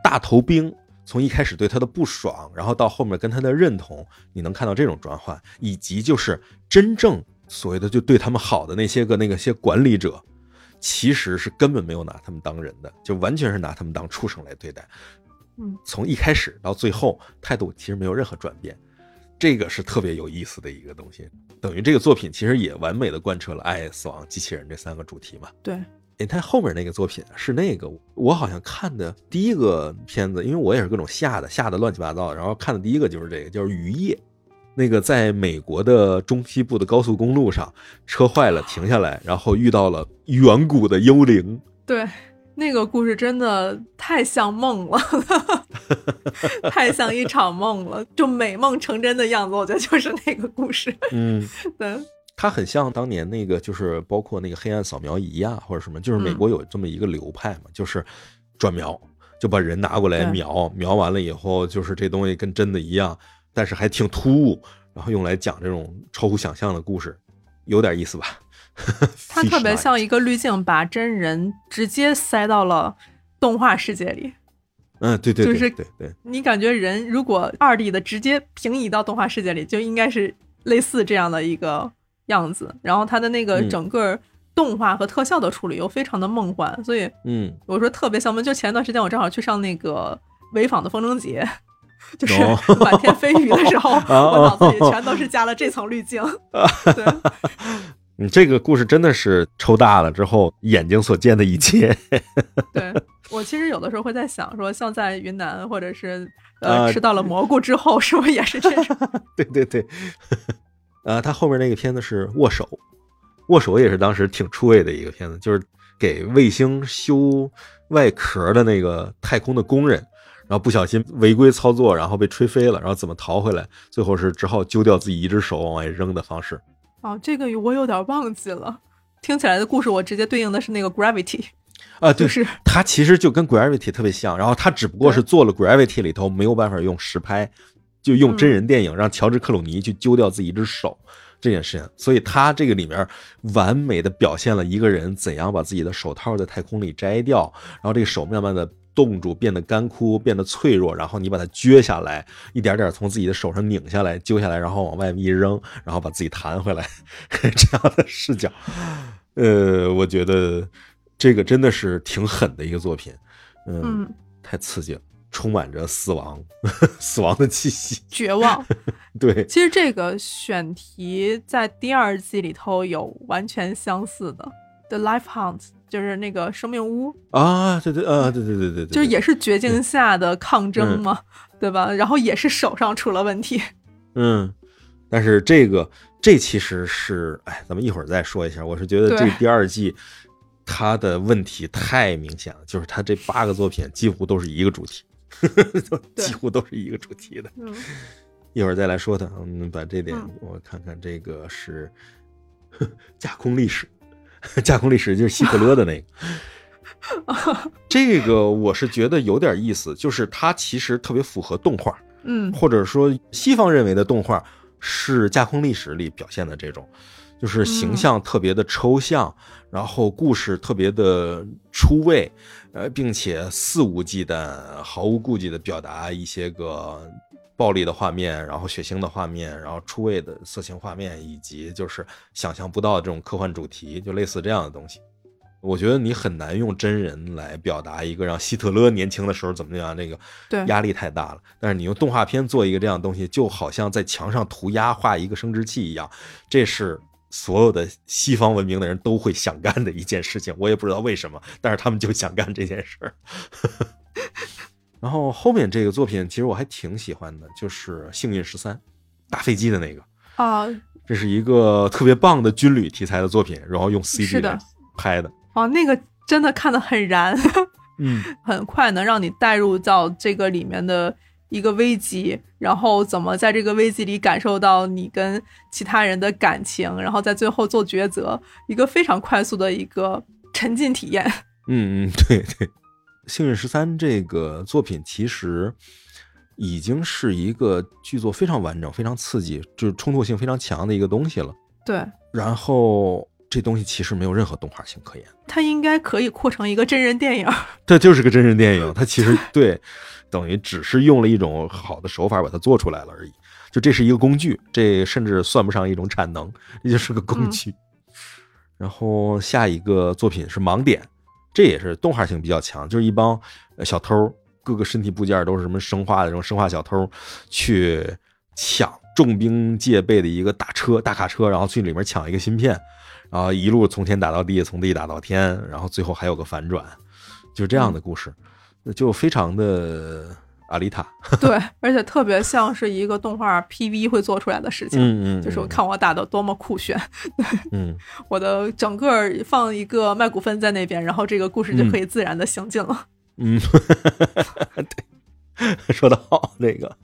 大头兵从一开始对他的不爽，然后到后面跟他的认同，你能看到这种转换，以及就是真正所谓的就对他们好的那些个那个些管理者，其实是根本没有拿他们当人的，就完全是拿他们当畜生来对待。嗯，从一开始到最后，态度其实没有任何转变，这个是特别有意思的一个东西。等于这个作品其实也完美的贯彻了爱、死亡、机器人这三个主题嘛。对，诶，他后面那个作品是那个我好像看的第一个片子，因为我也是各种吓的，吓的乱七八糟，然后看的第一个就是这个，就是《雨夜》。那个在美国的中西部的高速公路上，车坏了停下来，然后遇到了远古的幽灵，对，那个故事真的太像梦了，太像一场梦了，就美梦成真的样子。我觉得就是那个故事。嗯，对，它很像当年那个，就是包括那个黑暗扫描仪啊、或者什么，就是美国有这么一个流派嘛，就是转描，就把人拿过来对描，描完了以后，就是这东西跟真的一样，但是还挺突兀，然后用来讲这种超乎想象的故事，有点意思吧？它特别像一个滤镜，把真人直接塞到了动画世界里。嗯，对对对就是对对，你感觉人如果二 D 的直接平移到动画世界里，就应该是类似这样的一个样子。然后它的那个嗯整个动画和特效的处理又非常的梦幻，所以嗯，我说特别像我们就前段时间我正好去上那个潍坊的风筝节，就是哦满天飞雨的时候，哦我脑子里全都是加了这层滤镜。对，你这个故事真的是抽大了之后眼睛所见的一切。对我其实有的时候会在想，说像在云南或者是啊呃吃到了蘑菇之后，是不是也是这种？对对对，呃，他后面那个片子是握手，握手也是当时挺出位的一个片子，就是给卫星修外壳的那个太空的工人，然后不小心违规操作，然后被吹飞了，然后怎么逃回来，最后是只好揪掉自己一只手往外扔的方式。哦，这个我有点忘记了。听起来的故事，我直接对应的是那个 Gravity，啊，对，就是它其实就跟 Gravity 特别像，然后它只不过是做了 Gravity 里头没有办法用实拍，就用真人电影让乔治克鲁尼去揪掉自己一只手这件事情，所以他这个里面完美的表现了一个人怎样把自己的手套在太空里摘掉，然后这个手慢慢的冻住，变得干枯，变得脆弱，然后你把它撅下来，一点点从自己的手上拧下来，揪下来，然后往外面一扔，然后把自己弹回来，这样的视角，呃，我觉得这个真的是挺狠的一个作品，嗯，嗯，太刺激了，充满着死亡，死亡的气息，绝望。对，其实这个选题在第二季里头有完全相似的，《The Life Hunt》就是那个生命屋，啊，对对啊，对对对对对，就是也是绝境下的抗争嗯嘛，对吧？然后也是手上出了问题。嗯，但是这个这其实是，哎，咱们一会儿再说一下。我是觉得这第二季他的问题太明显了，就是他这八个作品几乎都是一个主题，几乎都是一个主题的。嗯，一会儿再来说它，嗯，把这点嗯我看看，这个是架空历史，架空历史就是希特勒的那个。这个我是觉得有点意思，就是它其实特别符合动画，嗯或者说西方认为的动画是架空历史里表现的这种，就是形象特别的抽象，然后故事特别的出位，呃，并且肆无忌惮、毫无顾忌的表达一些个暴力的画面，然后血腥的画面，然后出位的色情画面，以及就是想象不到的这种科幻主题，就类似这样的东西。我觉得你很难用真人来表达一个让希特勒年轻的时候怎么样，那个对压力太大了。但是你用动画片做一个这样的东西，就好像在墙上涂鸦画一个生殖器一样，这是所有的西方文明的人都会想干的一件事情。我也不知道为什么，但是他们就想干这件事儿。然后后面这个作品其实我还挺喜欢的，就是《幸运十三》打飞机的那个，啊这是一个特别棒的军旅题材的作品，然后用 CG 的拍的。啊，那个真的看得很燃，嗯，很快能让你带入到这个里面的一个危机，然后怎么在这个危机里感受到你跟其他人的感情，然后在最后做抉择，一个非常快速的一个沉浸体验。嗯 嗯，对 对，《幸运十三》这个作品其实已经是一个剧作非常完整、非常刺激，就是冲突性非常强的一个东西了。对，然后这东西其实没有任何动画性可言，它应该可以扩成一个真人电影。这就是个真人电影。它其实对，等于只是用了一种好的手法把它做出来了而已。就这是一个工具，这甚至算不上一种产能，这就是个工具。然后下一个作品是《盲点》，这也是动画性比较强，就是一帮呃小偷，各个身体部件都是什么生化的这种生化小偷，去抢重兵戒备的一个大车大卡车，然后去里面抢一个芯片，然后一路从天打到地，从地打到天，然后最后还有个反转，就是这样的故事，就非常的阿丽塔，对，而且特别像是一个动画 PV 会做出来的事情。嗯嗯，就是我看我打的多么酷炫，嗯，我的整个放一个麦古芬在那边，然后这个故事就可以自然的行进了。嗯，对，说的好，那个。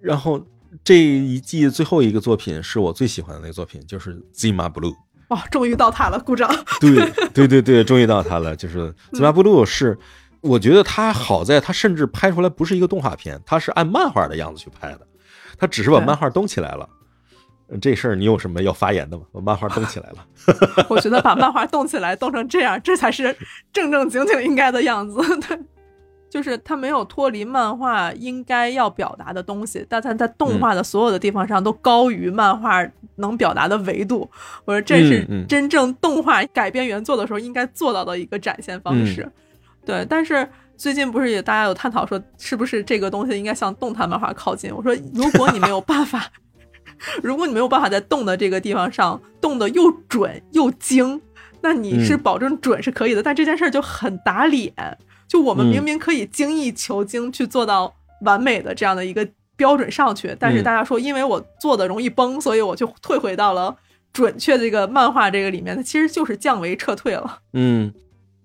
然后这一季最后一个作品是我最喜欢的那个作品，就是《Zima Blue》。哇，终于到它了，鼓掌！对，对对对，终于到它了。就是《Zima Blue》是，我觉得它好在它甚至拍出来不是一个动画片，它是按漫画的样子去拍的，它只是把漫画动起来了。这事儿你有什么要发言的吗？把漫画动起来了。我觉得把漫画动起来，动成这样，这才是正正经经应该的样子。对，就是它没有脱离漫画应该要表达的东西，但它在动画的所有的地方上都高于漫画能表达的维度。我说这是真正动画改编原作的时候应该做到的一个展现方式。对，但是。最近不是也大家有探讨说，是不是这个东西应该向动态漫画靠近？我说，如果你没有办法，如果你没有办法在动的这个地方上动的又准又精，那你是嗯保证准是可以的，但这件事儿就很打脸。就我们嗯明明可以精益求精去做到完美的这样的一个标准上去，但是嗯大家说，因为我做的容易崩，所以我就退回到了准确这个漫画这个里面，它其实就是降维撤退了。嗯，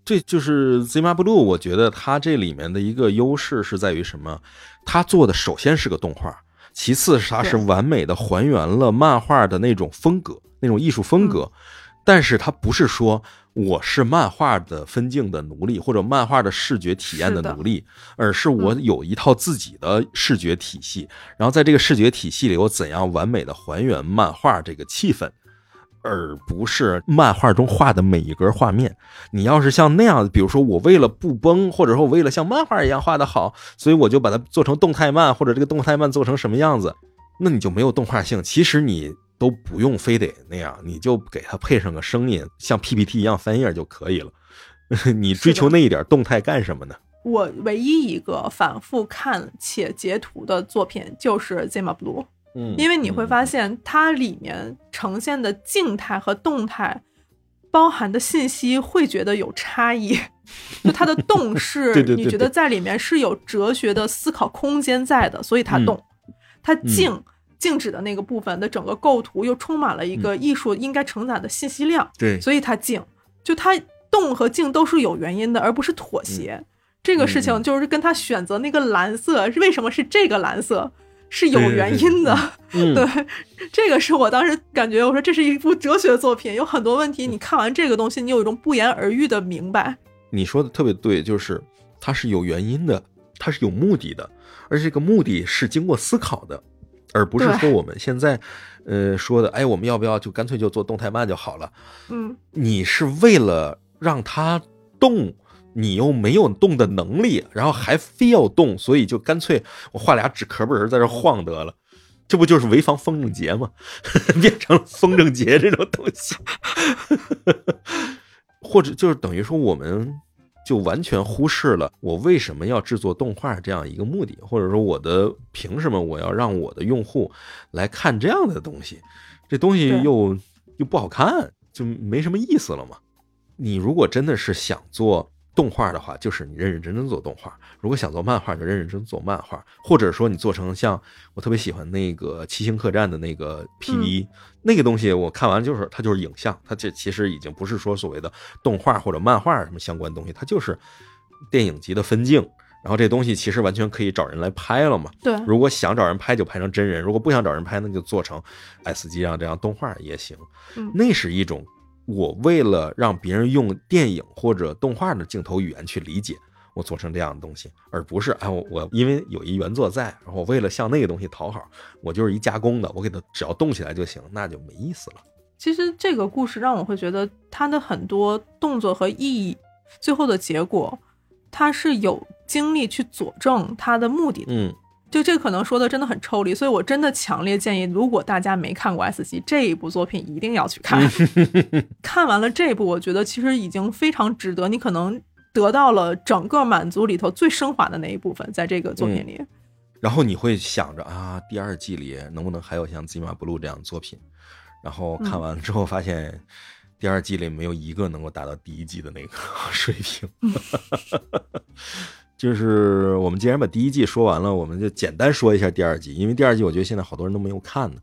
这就是 Zima Blue，我觉得它这里面的一个优势是在于什么？它做的首先是个动画，其次是它是完美的还原了漫画的那种风格，那种艺术风格。嗯但是它不是说我是漫画的分镜的奴隶，或者漫画的视觉体验的奴隶，而是我嗯有一套自己的视觉体系，然后在这个视觉体系里，我怎样完美的还原漫画这个气氛。而不是漫画中画的每一格画面。你要是像那样，比如说我为了不崩，或者说为了像漫画一样画的好，所以我就把它做成动态漫，或者这个动态漫做成什么样子，那你就没有动画性。其实你都不用非得那样，你就给它配上个声音，像 PPT 一样翻页就可以了。你追求那一点动态干什么呢？我唯一一个反复看且截图的作品就是《Zima Blue》。嗯。因为你会发现它里面呈现的静态和动态包含的信息会觉得有差异，就它的动 是对对对你觉得在里面是有哲学的思考空间在的，所以它嗯。动。它静静止的那个部分的整个构图又充满了一个艺术应该承载的信息量，对，所以它静。就它动和静都是有原因的，而不是妥协。这个事嗯。情就是跟他选择那个蓝色，为什么是这个蓝色，是有对对对原因的。嗯对，这个是我当时感觉，我说这是一部哲学作品，有很多问题，你看完这个东西，你有一种不言而喻的明白。你说的特别对，就是它是有原因的，它是有目的的，而这个目的是经过思考的，而不是说我们现在呃说的，哎，我们要不要就干脆就做动态漫就好了？嗯，你是为了让它动，你又没有动的能力，然后还非要动，所以就干脆我画俩纸壳本儿在这晃得了。这不就是潍坊风筝节吗？变成了风筝节这种东西，或者就是等于说，我们就完全忽视了我为什么要制作动画这样一个目的，或者说我的凭什么我要让我的用户来看这样的东西？这东西又又不好看，就没什么意思了嘛。你如果真的是想做动画的话，就是你认认真真做动画；如果想做漫画，就认认真真做漫画，或者说你做成像我特别喜欢那个《七星客栈》的那个 PV，、那个东西，我看完就是它就是影像，它这其实已经不是说所谓的动画或者漫画什么相关东西，它就是电影级的分镜。然后这东西其实完全可以找人来拍了嘛。对，如果想找人拍就拍成真人，如果不想找人拍，那就做成 S 机上这样动画也行。嗯那是一种我为了让别人用电影或者动画的镜头语言去理解，我做成这样的东西，而不是哎我我因为有一原作在，然后我为了向那个东西讨好，我就是一加工的，我给它只要动起来就行，那就没意思了。其实这个故事让我会觉得它的很多动作和意义，最后的结果，它是有精力去佐证它的目的的。嗯，就这可能说的真的很抽离，所以我真的强烈建议，如果大家没看过 S 级这一部作品，一定要去看。看完了这一部，我觉得其实已经非常值得，你可能得到了整个满足里头最升华的那一部分，在这个作品里。然后你会想着啊，第二季里能不能还有像《吉马布鲁》这样的作品？然后看完了之后发现，第二季里没有一个能够达到第一季的那个 水平。就是我们既然把第一季说完了，我们就简单说一下第二季，因为第二季我觉得现在好多人都没有看呢，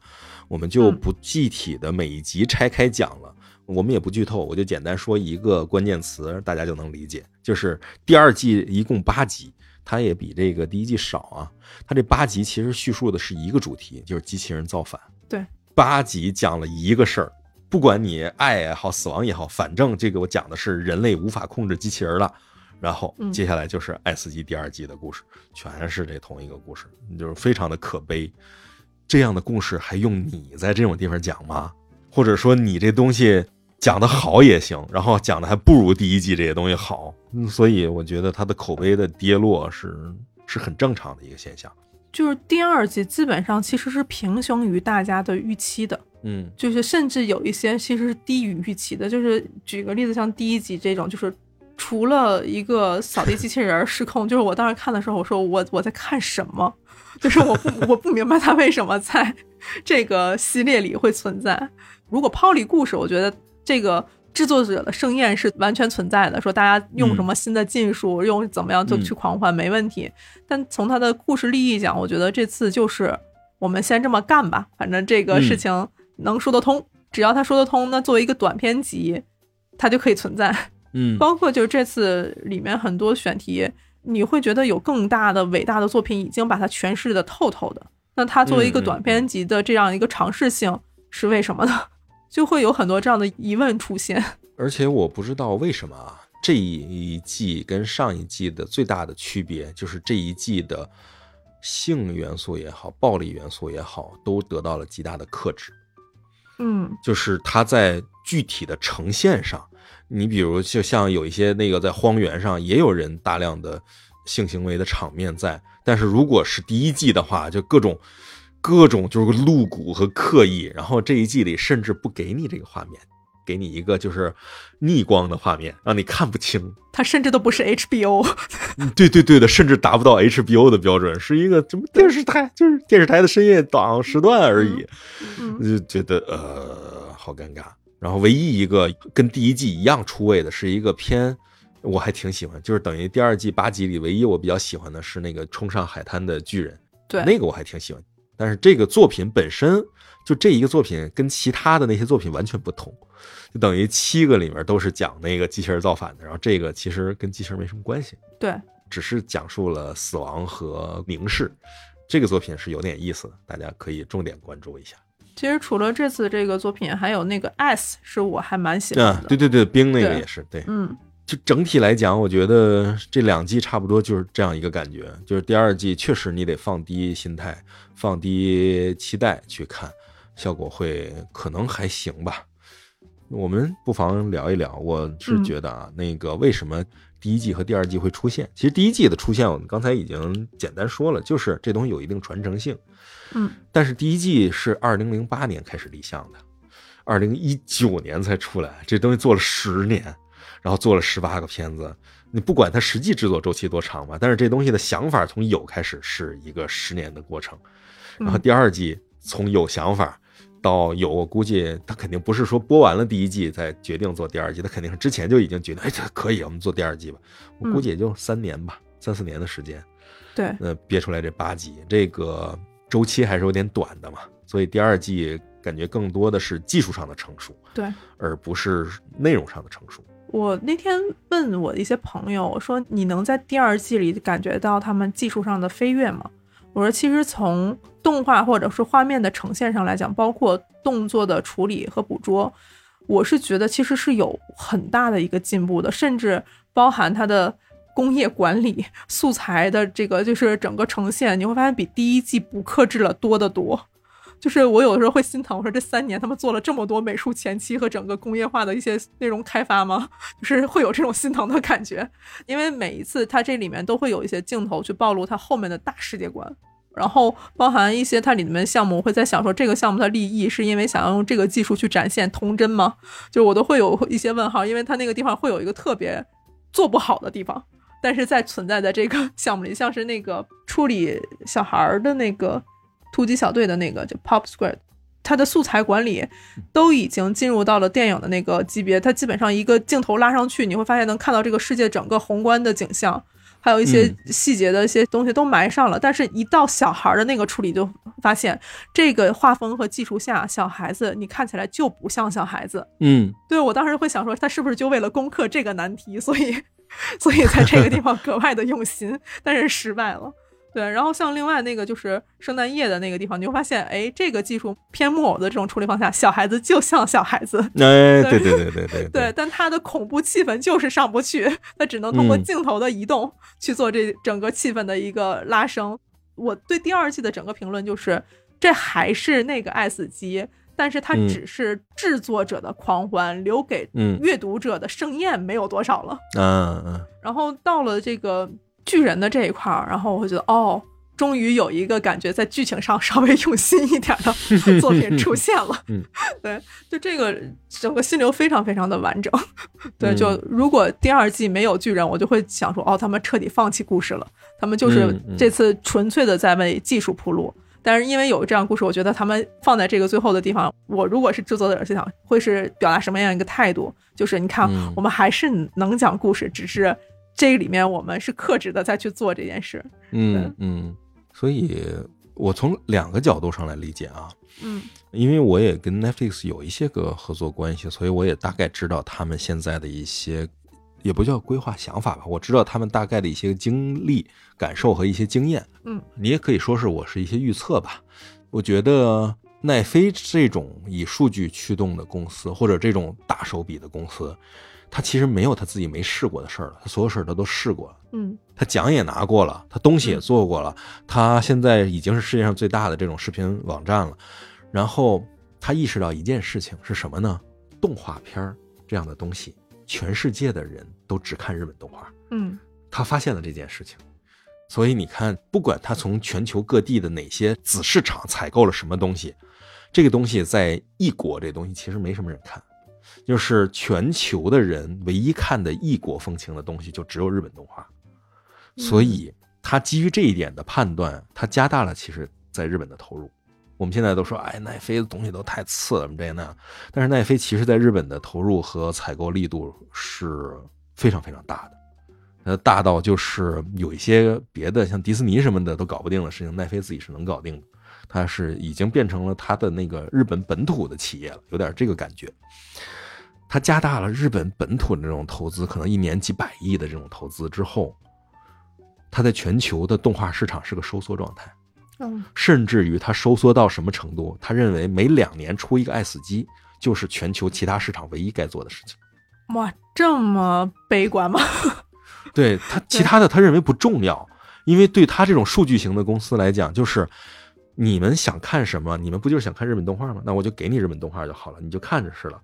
我们就嗯不具体的每一集拆开讲了。我们也不剧透，我就简单说一个关键词，大家就能理解。就是第二季一共八集，它也比这个第一季少啊。它这八集其实叙述的是一个主题，就是机器人造反。对，八集讲了一个事儿，不管你爱也好，死亡也好，反正这个我讲的是人类无法控制机器人了。然后嗯接下来就是爱斯基第二季的故事，全是这同一个故事，就是非常的可悲。这样的故事还用你在这种地方讲吗？或者说你这东西讲的好也行，然后讲的还不如第一季这些东西好，嗯，所以我觉得它的口碑的跌落是是很正常的一个现象。就是第二季基本上其实是平行于大家的预期的，嗯就是甚至有一些其实是低于预期的。就是举个例子，像第一集这种，就是除了一个扫地机器人儿失控，就是我当时看的时候，我说我我在看什么？就是我不我不明白它为什么在这个系列里会存在。如果抛离故事，我觉得这个制作者的盛宴是完全存在的，说大家用什么新的技术，用怎么样就去狂欢，没问题。但从它的故事利益讲，我觉得这次就是我们先这么干吧，反正这个事情能说得通，只要他说得通，那作为一个短篇集，它就可以存在。嗯包括就是这次里面很多选题，你会觉得有更大的伟大的作品已经把它诠释的透透的。那它作为一个短篇集的这样一个尝试性是为什么呢？就会有很多这样的疑问出现。而且我不知道为什么啊，这一季跟上一季的最大的区别就是这一季的性元素也好，暴力元素也好，都得到了极大的克制。嗯就是它在具体的呈现上，你比如就像有一些那个在荒原上也有人大量的性行为的场面在，但是如果是第一季的话，就各种各种就是露骨和刻意，然后这一季里甚至不给你这个画面，给你一个就是逆光的画面，让你看不清。它甚至都不是 HBO。嗯对对对的，甚至达不到 HBO 的标准，是一个什么电视台，就是电视台的深夜档时段而已。嗯就觉得呃好尴尬。然后唯一一个跟第一季一样出位的是一个偏，我还挺喜欢，就是等于第二季八集里唯一我比较喜欢的是那个冲上海滩的巨人，对，那个我还挺喜欢。但是这个作品本身就这一个作品跟其他的那些作品完全不同，就等于七个里面都是讲那个机器人造反的，然后这个其实跟机器人没什么关系，对，只是讲述了死亡和凝视。这个作品是有点意思的，大家可以重点关注一下。其实除了这次这个作品，还有那个 S 是我还蛮喜欢啊的。，对对对，冰那个也是对。嗯就整体来讲，我觉得这两季差不多就是这样一个感觉，就是第二季确实你得放低心态，放低期待去看，效果会可能还行吧。我们不妨聊一聊，我是嗯觉得啊，那个为什么第一季和第二季会出现？其实第一季的出现，我们刚才已经简单说了，就是这东西有一定传承性。嗯，但是第一季是二零零八年开始立项的，二零一九年才出来，这东西做了十年，然后做了十八个片子。你不管它实际制作周期多长吧，但是这东西的想法从有开始是一个十年的过程。然后嗯第二季从有想法到有，我估计他肯定不是说播完了第一季再决定做第二季，他肯定是之前就已经决定，哎，这可以，我们做第二季吧。我估计也就三年吧，三四年的时间。对，呃，憋出来这八集，这个周期还是有点短的嘛，所以第二季感觉更多的是技术上的成熟，对。而不是内容上的成熟。我那天问我的一些朋友，我说你能在第二季里感觉到他们技术上的飞跃吗？我说其实从动画或者是画面的呈现上来讲，包括动作的处理和捕捉，我是觉得其实是有很大的一个进步的，甚至包含它的工业管理、素材的这个就是整个呈现，你会发现比第一季不克制了多得多。就是我有的时候会心疼，我说这三年他们做了这么多美术前期和整个工业化的一些内容开发吗？就是会有这种心疼的感觉，因为每一次它这里面都会有一些镜头去暴露它后面的大世界观，然后包含一些它里面项目，我会在想说这个项目的利益是因为想要用这个技术去展现童真吗？就我都会有一些问号，因为它那个地方会有一个特别做不好的地方。但是在存在的这个 项目里，像是那个处理小孩儿的那个突击小队的那个就 Pop Square，它的素材管理都已经进入到了电影的那个级别。它基本上一个镜头拉上去，你会发现能看到这个世界整个宏观的景象，还有一些细节的一些东西都埋上了。但是，一到小孩儿的那个处理，就发现这个画风和技术下，小孩子你看起来就不像小孩子。嗯，对我当时会想说，他是不是就为了攻克这个难题，所以所以在这个地 方格外的用心，但是失败了。对，然后像另外那个就是圣诞夜的那个地方，你会发现，哎，这个技术偏木偶的这种处理方向，小孩子就像小孩子，哎，对对对对对对，，但他的恐怖气氛就是上不去，他只能通过嗯镜头的移动去做这整个气氛的一个拉升。我对第二季的整个评论就是，这还是那个爱死机，但是它嗯只是制作者的狂欢，留给嗯阅读者的盛宴没有多少了。嗯嗯然后到了这个巨人的这一块儿，然后我会觉得哦，终于有一个感觉在剧情上稍微用心一点的 作品出现了。嗯，对，就这个整个心流非常非常的完整。对，嗯就如果第二季没有巨人，我就会想说，哦，他们彻底放弃故事了，他们就是这次纯粹的在为技术铺路。但是因为有这样故事，我觉得他们放在这个最后的地方，我如果是制作者，就想会是表达什么样一个态度？就是你看，嗯。我们还是能讲故事，只是这里面我们是克制的再去做这件事。嗯嗯，所以我从两个角度上来理解啊，嗯。因为我也跟 Netflix 有一些个合作关系，所以我也大概知道他们现在的一些，也不叫规划想法吧，我知道他们大概的一些经历、感受和一些经验。嗯，你也可以说是我是一些预测吧。我觉得奈飞这种以数据驱动的公司，或者这种大手笔的公司，他其实没有他自己没试过的事儿了，他所有事儿他都试过了。嗯他奖也拿过了，他东西也做过了，他现在已经是世界上最大的这种视频网站了。然后他意识到一件事情是什么呢？动画片儿这样的东西，全世界的人都只看日本动画。嗯他发现了这件事情，所以你看，不管他从全球各地的哪些子市场采购了什么东西，这个东西在异国这东西其实没什么人看，就是全球的人唯一看的异国风情的东西就只有日本动画，所以他基于这一点的判断，他加大了其实在日本的投入。我们现在都说，哎，奈飞的东西都太次了，么这那，但是奈飞其实在日本的投入和采购力度是非常非常大的。呃，大到就是有一些别的像迪士尼什么的都搞不定的事情，奈飞自己是能搞定的。它是已经变成了它的那个日本本土的企业了，有点这个感觉。它加大了日本本土的这种投资，可能一年几百亿的这种投资之后，它在全球的动画市场是个收缩状态，嗯甚至于它收缩到什么程度？他认为每两年出一个爱死机，就是全球其他市场唯一该做的事情。哇，这么悲观吗？对他，其他的他认为不重要，因为对他这种数据型的公司来讲，就是你们想看什么，你们不就是想看日本动画吗？那我就给你日本动画就好了，你就看着是了。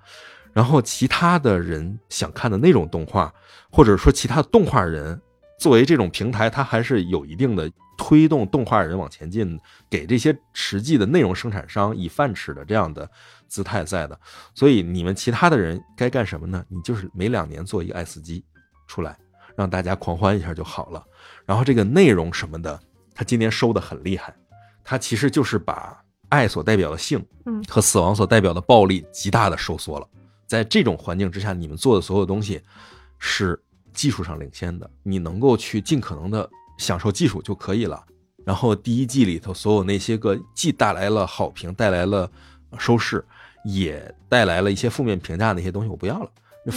然后其他的人想看的那种动画，或者说其他的动画人，作为这种平台，它还是有一定的推动动画人往前进，给这些实际的内容生产商以饭吃的这样的姿态在的。所以你们其他的人该干什么呢？你就是每两年做一个爱死机出来。让大家狂欢一下就好了。然后这个内容什么的，他今年收的很厉害，他其实就是把爱所代表的性嗯和死亡所代表的暴力极大的收缩了。在这种环境之下，你们做的所有东西是技术上领先的，你能够去尽可能的享受技术就可以了。然后第一季里头所有那些个既带来了好评、带来了收视，也带来了一些负面评价那些东西，我不要了。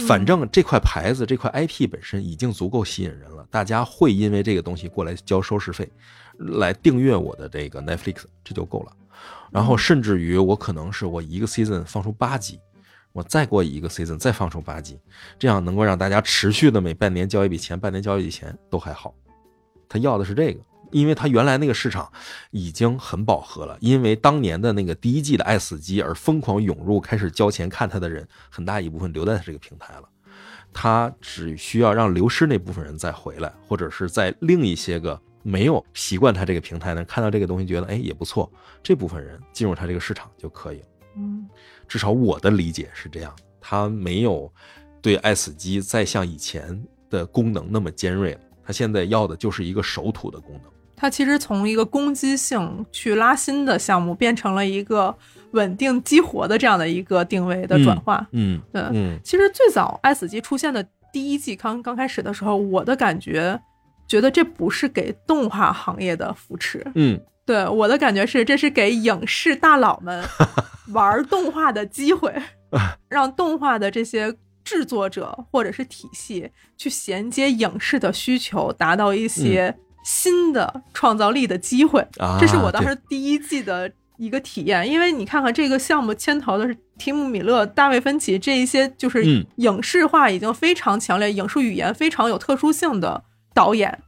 反正这块牌子、这块 IP 本身已经足够吸引人了，大家会因为这个东西过来交收视费，来订阅我的这个 Netflix，这就够了。然后甚至于我可能是我一个 season 放出八集，我再过一个 season 再放出八集，这样能够让大家持续的每半年交一笔钱，半年交一笔钱都还好。他要的是这个，因为他原来那个市场已经很饱和了，因为当年的那个第一季的爱死机而疯狂涌入开始交钱看他的人，很大一部分留在他这个平台了。他只需要让流失那部分人再回来，或者是在另一些个没有习惯他这个平台呢，看到这个东西觉得哎也不错，这部分人进入他这个市场就可以了。嗯至少我的理解是这样，他没有对爱死机再像以前的功能那么尖锐了，他现在要的就是一个守土的功能。它其实从一个攻击性去拉新的项目，变成了一个稳定激活的这样的一个定位的转化。嗯对，嗯其实最早爱死机出现的第一季刚刚开始的时候，我的感觉觉得这不是给动画行业的扶持，嗯对我的感觉是这是给影视大佬们 玩动画的机会，让动画的这些制作者或者是体系去衔接影视的需求，达到一些新的创造力的机会。啊，这是我当时第一季的一个体验，因为你看看这个项目牵头的是提姆·米勒、大卫·芬奇这一些，就是嗯。影视化已经非常强烈、影视语言非常有特殊性的导演，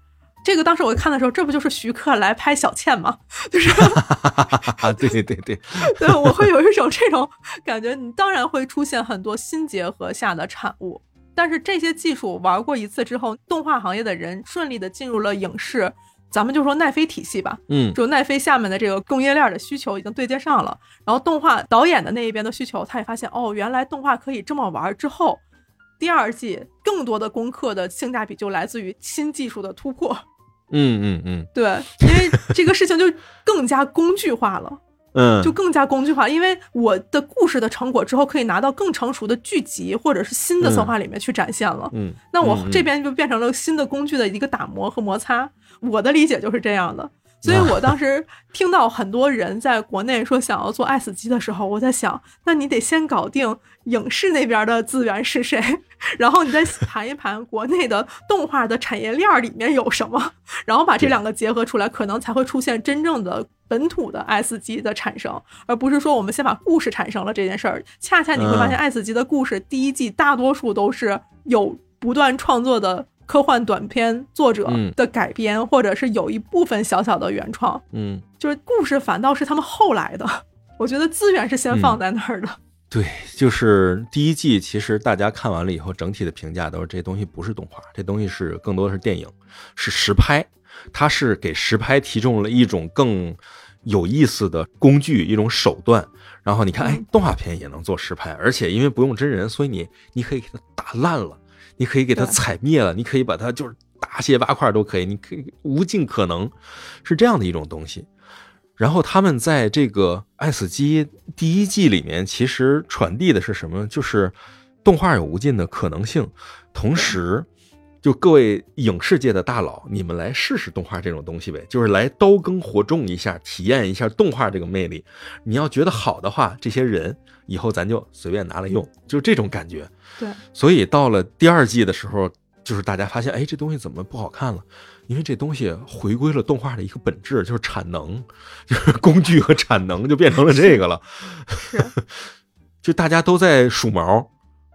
这个当时我看的时候，这不就是徐克来拍小倩吗？就是 啊，对对对对，对，我会有一种这种感觉。你当然会出现很多新结合下的产物，但是这些技术玩过一次之后，动画行业的人顺利的进入了影视，咱们就说奈飞体系吧，嗯就奈飞下面的这个供应链的需求已经对接上了，然后动画导演的那一边的需求，他也发现哦，原来动画可以这么玩之后，第二季更多的功课的性价比就来自于新技术的突破。嗯嗯嗯对，因为这个事情就更加工具化了，嗯，就更加工具化。因为我的故事的成果之后，可以拿到更成熟的剧集或者是新的策划里面去展现了。嗯，那我嗯这边就变成了新的工具的一个打磨和摩擦。我的理解就是这样的。所以我当时听到很多人在国内说想要做爱死机的时候，我在想，那你得先搞定影视那边的资源是谁，然后你再盘一盘国内的动画的产业链儿里面有什么，然后把这两个结合出来，可能才会出现真正的本土的爱死机的产生，而不是说我们先把故事产生了这件事儿。恰恰你会发现，嗯爱死机的故事第一季大多数都是有不断创作的。科幻短片作者嗯的改编，或者是有一部分小小的原创，嗯，就是故事反倒是他们后来的。我觉得资源是先放在那儿的。对，就是第一季，其实大家看完了以后，整体的评价都是这东西不是动画，这东西是更多的是电影，是实拍，它是给实拍提供了一种更有意思的工具，一种手段。然后你看，哎嗯，动画片也能做实拍，而且因为不用真人，所以你你可以给它打烂了，你可以给它踩灭了，你可以把它就是大卸八块都可以，你可以无尽可能，是这样的一种东西。然后他们在这个《爱死机》第一季里面，其实传递的是什么？就是动画有无尽的可能性，同时，就各位影视界的大佬，你们来试试动画这种东西呗，就是来刀耕火种一下，体验一下动画这个魅力。你要觉得好的话，这些人以后咱就随便拿来用，就是这种感觉。对，所以到了第二季的时候，就是大家发现，哎，这东西怎么不好看了？因为这东西回归了动画的一个本质，就是产能，就是工具和产能就变成了这个了。就大家都在数毛，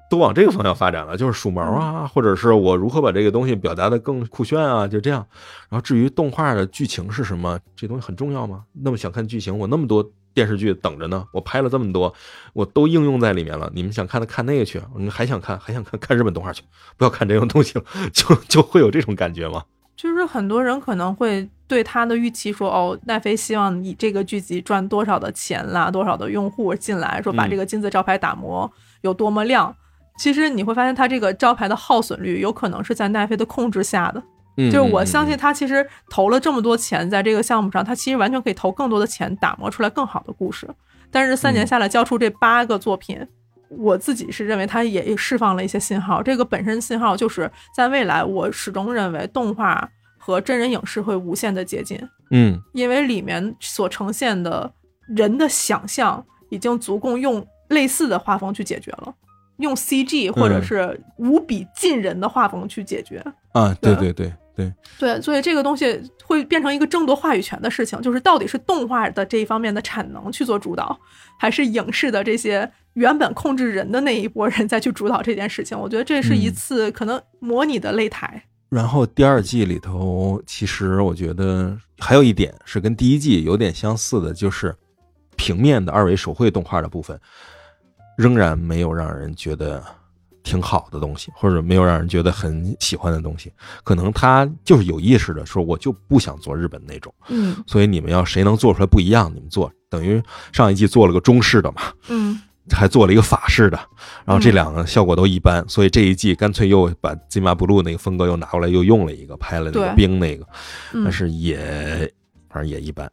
都往这个方向发展了，就是数毛啊，或者是我如何把这个东西表达的更酷炫啊，就这样。然后至于动画的剧情是什么，这东西很重要吗？那么想看剧情，我那么多电视剧等着呢，我拍了这么多，我都应用在里面了。你们想看的看那个去，你们还想看还想看看日本动画去，不要看这种东西了，就就会有这种感觉吗？就是很多人可能会对他的预期说，哦，奈飞希望以这个剧集赚多少的钱啦，多少的用户进来，说把嗯这个金字招牌打磨有多么亮。其实你会发现，它这个招牌的耗损率有可能是在奈飞的控制下的。嗯，就是我嗯相信，他其实投了这么多钱在这个项目上，他其实完全可以投更多的钱打磨出来更好的故事。但是三年嗯下来交出这八个作品，我自己是认为他也释放了一些信号。这个本身信号就是在未来，我始终认为动画和真人影视会无限的接近，嗯因为里面所呈现的人的想象已经足够用类似的画风去解决了。用 CG 或者嗯是无比近人的画风去解决，啊，对对对对对，所以这个东西会变成一个争夺话语权的事情，就是到底是动画的这一方面的产能去做主导，还是影视的这些原本控制人的那一波人再去主导这件事情？我觉得这是一嗯次可能模拟的擂台。然后第二季里头，其实我觉得还有一点是跟第一季有点相似的，就是平面的二维手绘动画的部分，仍然没有让人觉得挺好的东西，或者没有让人觉得很喜欢的东西。可能他就是有意识的说，我就不想做日本那种，嗯。所以你们要谁能做出来不一样，你们做。等于上一季做了个中式的嘛，嗯。还做了一个法式的，然后这嗯两个效果都一般，所以这一季干脆又把金马 blue 那个风格又拿过来，又用了一个，拍了那个冰那个，嗯，但是也反正也一般，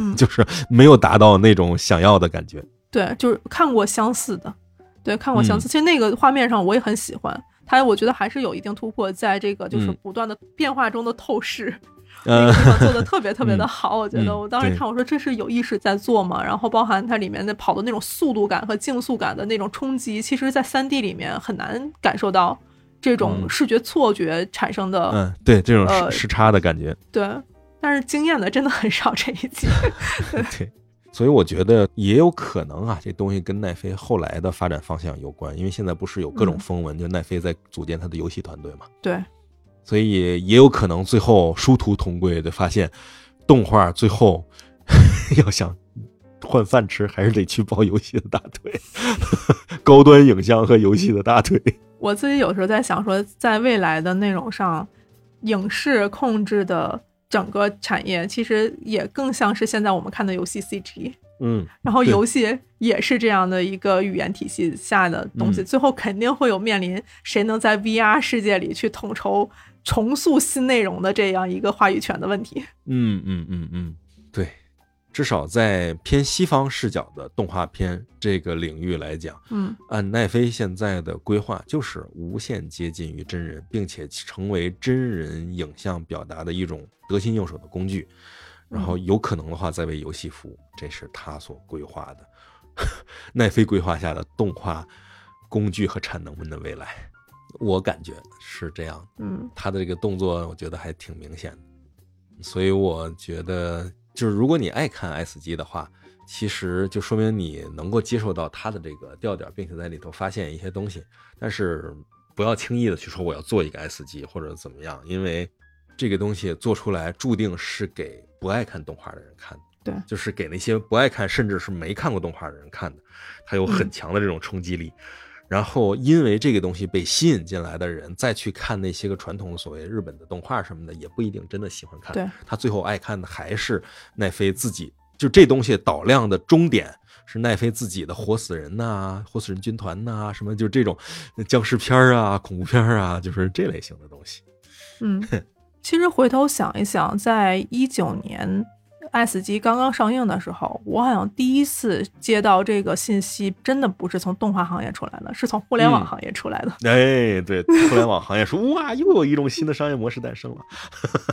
嗯。就是没有达到那种想要的感觉。对，就是看过相似的，对，看过相嗯。似。其实那个画面上我也很喜欢，它我觉得还是有一定突破，在这个就是嗯。不断的变化中的透视。那呃个地方做的特别特别的嗯好，我觉得。嗯我当时看我说这是有意识在做嘛，然后包含它里面的跑的那种速度感和竞速感的那种冲击，其实在三 D 里面很难感受到这种嗯。视觉错觉产生的，嗯，对这种呃时时差的感觉，对，但是惊艳的真的很少这一季，对。所以我觉得也有可能啊，这东西跟奈飞后来的发展方向有关，因为现在不是有各种嗯风闻，就奈飞在组建他的游戏团队嘛。对，所以也有可能最后殊途同归的发现，动画最后 要想换饭吃，还是得去抱游戏的大腿，高端影像和游戏的大腿。我自己有时候在想说，在未来的内容上，影视控制的整个产业，其实也更像是现在我们看的游戏 CG。嗯，然后游戏也是这样的一个语言体系下的东西，嗯最后肯定会有面临谁能在 VR 世界里去统筹重塑新内容的这样一个话语权的问题。嗯嗯嗯嗯，对，至少在偏西方视角的动画片这个领域来讲，嗯按奈飞现在的规划，就是无限接近于真人，并且成为真人影像表达的一种得心应手的工具。然后有可能的话，再为游戏服务，这是他所规划的。奈飞规划下的动画工具和产能们的未来，我感觉是这样。嗯他的这个动作，我觉得还挺明显的。所以我觉得，就是如果你爱看 S 级的话，其实就说明你能够接受到它的这个调调，并且在里头发现一些东西。但是不要轻易的去说我要做一个 S 级或者怎么样，因为这个东西做出来注定是给不爱看动画的人看的。对就是给那些不爱看甚至是没看过动画的人看的，它有很强的这种冲击力。然后因为这个东西被吸引进来的人，再去看那些个传统的所谓日本的动画什么的，也不一定真的喜欢看。对，他最后爱看的还是奈飞自己，就这东西导量的终点是奈飞自己的活死人呐、活死人军团呐、什么就这种僵尸片儿啊、恐怖片儿啊，就是这类型的东西。嗯，其实回头想一想，在一九年 S 机刚刚上映的时候，我好像第一次接到这个信息，真的不是从动画行业出来的，是从互联网嗯行业出来的。哎，对，互联网行业说哇，又有一种新的商业模式诞生了。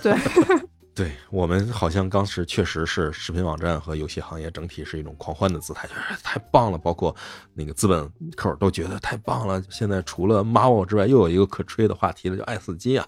对，对我们好像当时确实是视频网站和游戏行业整体是一种狂欢的姿态，就是太棒了，包括那个资本口都觉得太棒了。现在除了 Marvel 之外，又有一个可吹的话题了，叫爱死机啊。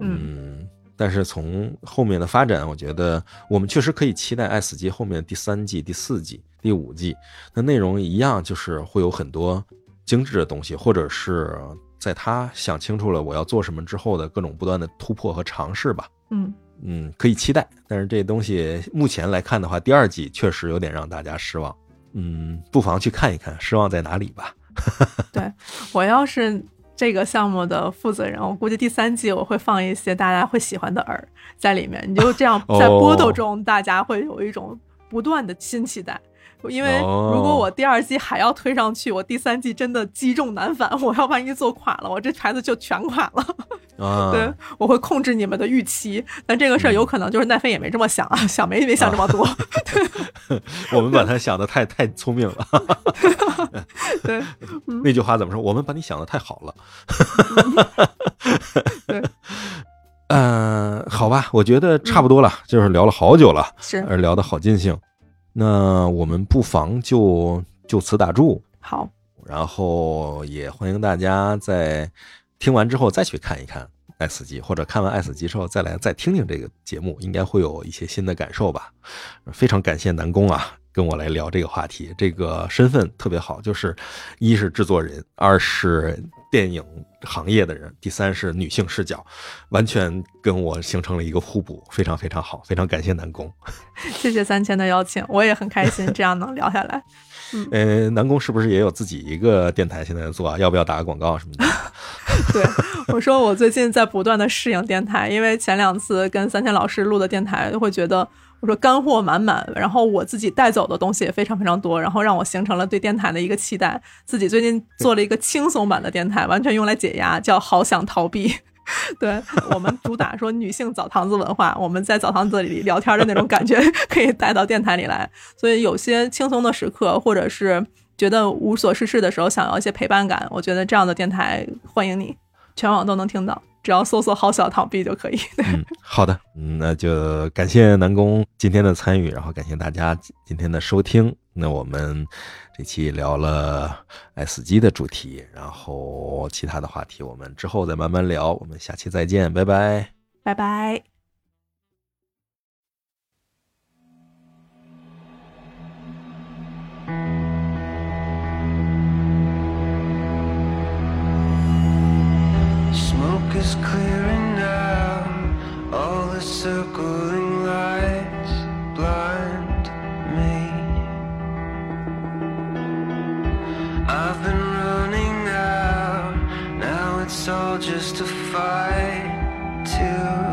嗯，但是从后面的发展，我觉得我们确实可以期待爱死机后面第三季、第四季、第五季，那内容一样，就是会有很多精致的东西，或者是在他想清楚了我要做什么之后的各种不断的突破和尝试吧。嗯，嗯，可以期待，但是这东西目前来看的话，第二季确实有点让大家失望。嗯，不妨去看一看，失望在哪里吧。对我要是这个项目的负责人，我估计第三季我会放一些大家会喜欢的饵在里面，你就这样在哦波动中，大家会有一种不断的新期待。因为哦如果我第二季还要推上去，我第三季真的积重难返，我要万一做垮了，我这牌子就全垮了。啊，对，我会控制你们的预期，但这个事儿有可能就是奈飞也没这么想啊，想没没想这么多。我们把他想的太太聪明了。对，那句话怎么说？我们把你想的太好了。对，呃，好吧，我觉得差不多了，就是聊了好久了，是而聊得好尽兴。那我们不妨就就此打住，好，然后也欢迎大家在听完之后再去看一看《爱死机》，或者看完《爱死机》之后再来再听听这个节目，应该会有一些新的感受吧。非常感谢南宫啊，跟我来聊这个话题，这个身份特别好，就是一是制作人，二是电影行业的人，第三是女性视角，完全跟我形成了一个互补，非常非常好，非常感谢南宫。谢谢三千的邀请，我也很开心这样能聊下来。呃，南宫是不是也有自己一个电台现在在做啊？要不要打个广告什么的？对，我说我最近在不断的适应电台，因为前两次跟三千老师录的电台，会觉得我说干货满满，然后我自己带走的东西也非常非常多，然后让我形成了对电台的一个期待。自己最近做了一个轻松版的电台，完全用来解压，叫好想逃避。对我们主打说女性澡堂子文化，我们在澡堂子里聊天的那种感觉可以带到电台里来，所以有些轻松的时刻，或者是觉得无所事事的时候，想要一些陪伴感，我觉得这样的电台欢迎你，全网都能听到，只要搜索“好小逃避”就可以。嗯，好的，嗯，那就感谢南宫今天的参与，然后感谢大家今天的收听。那我们这期聊了爱死机的主题，然后其他的话题我们之后再慢慢聊。我们下期再见，拜拜。拜拜。is clearing now. All the circling lights blind me. I've been running out. Now it's all just a fight to.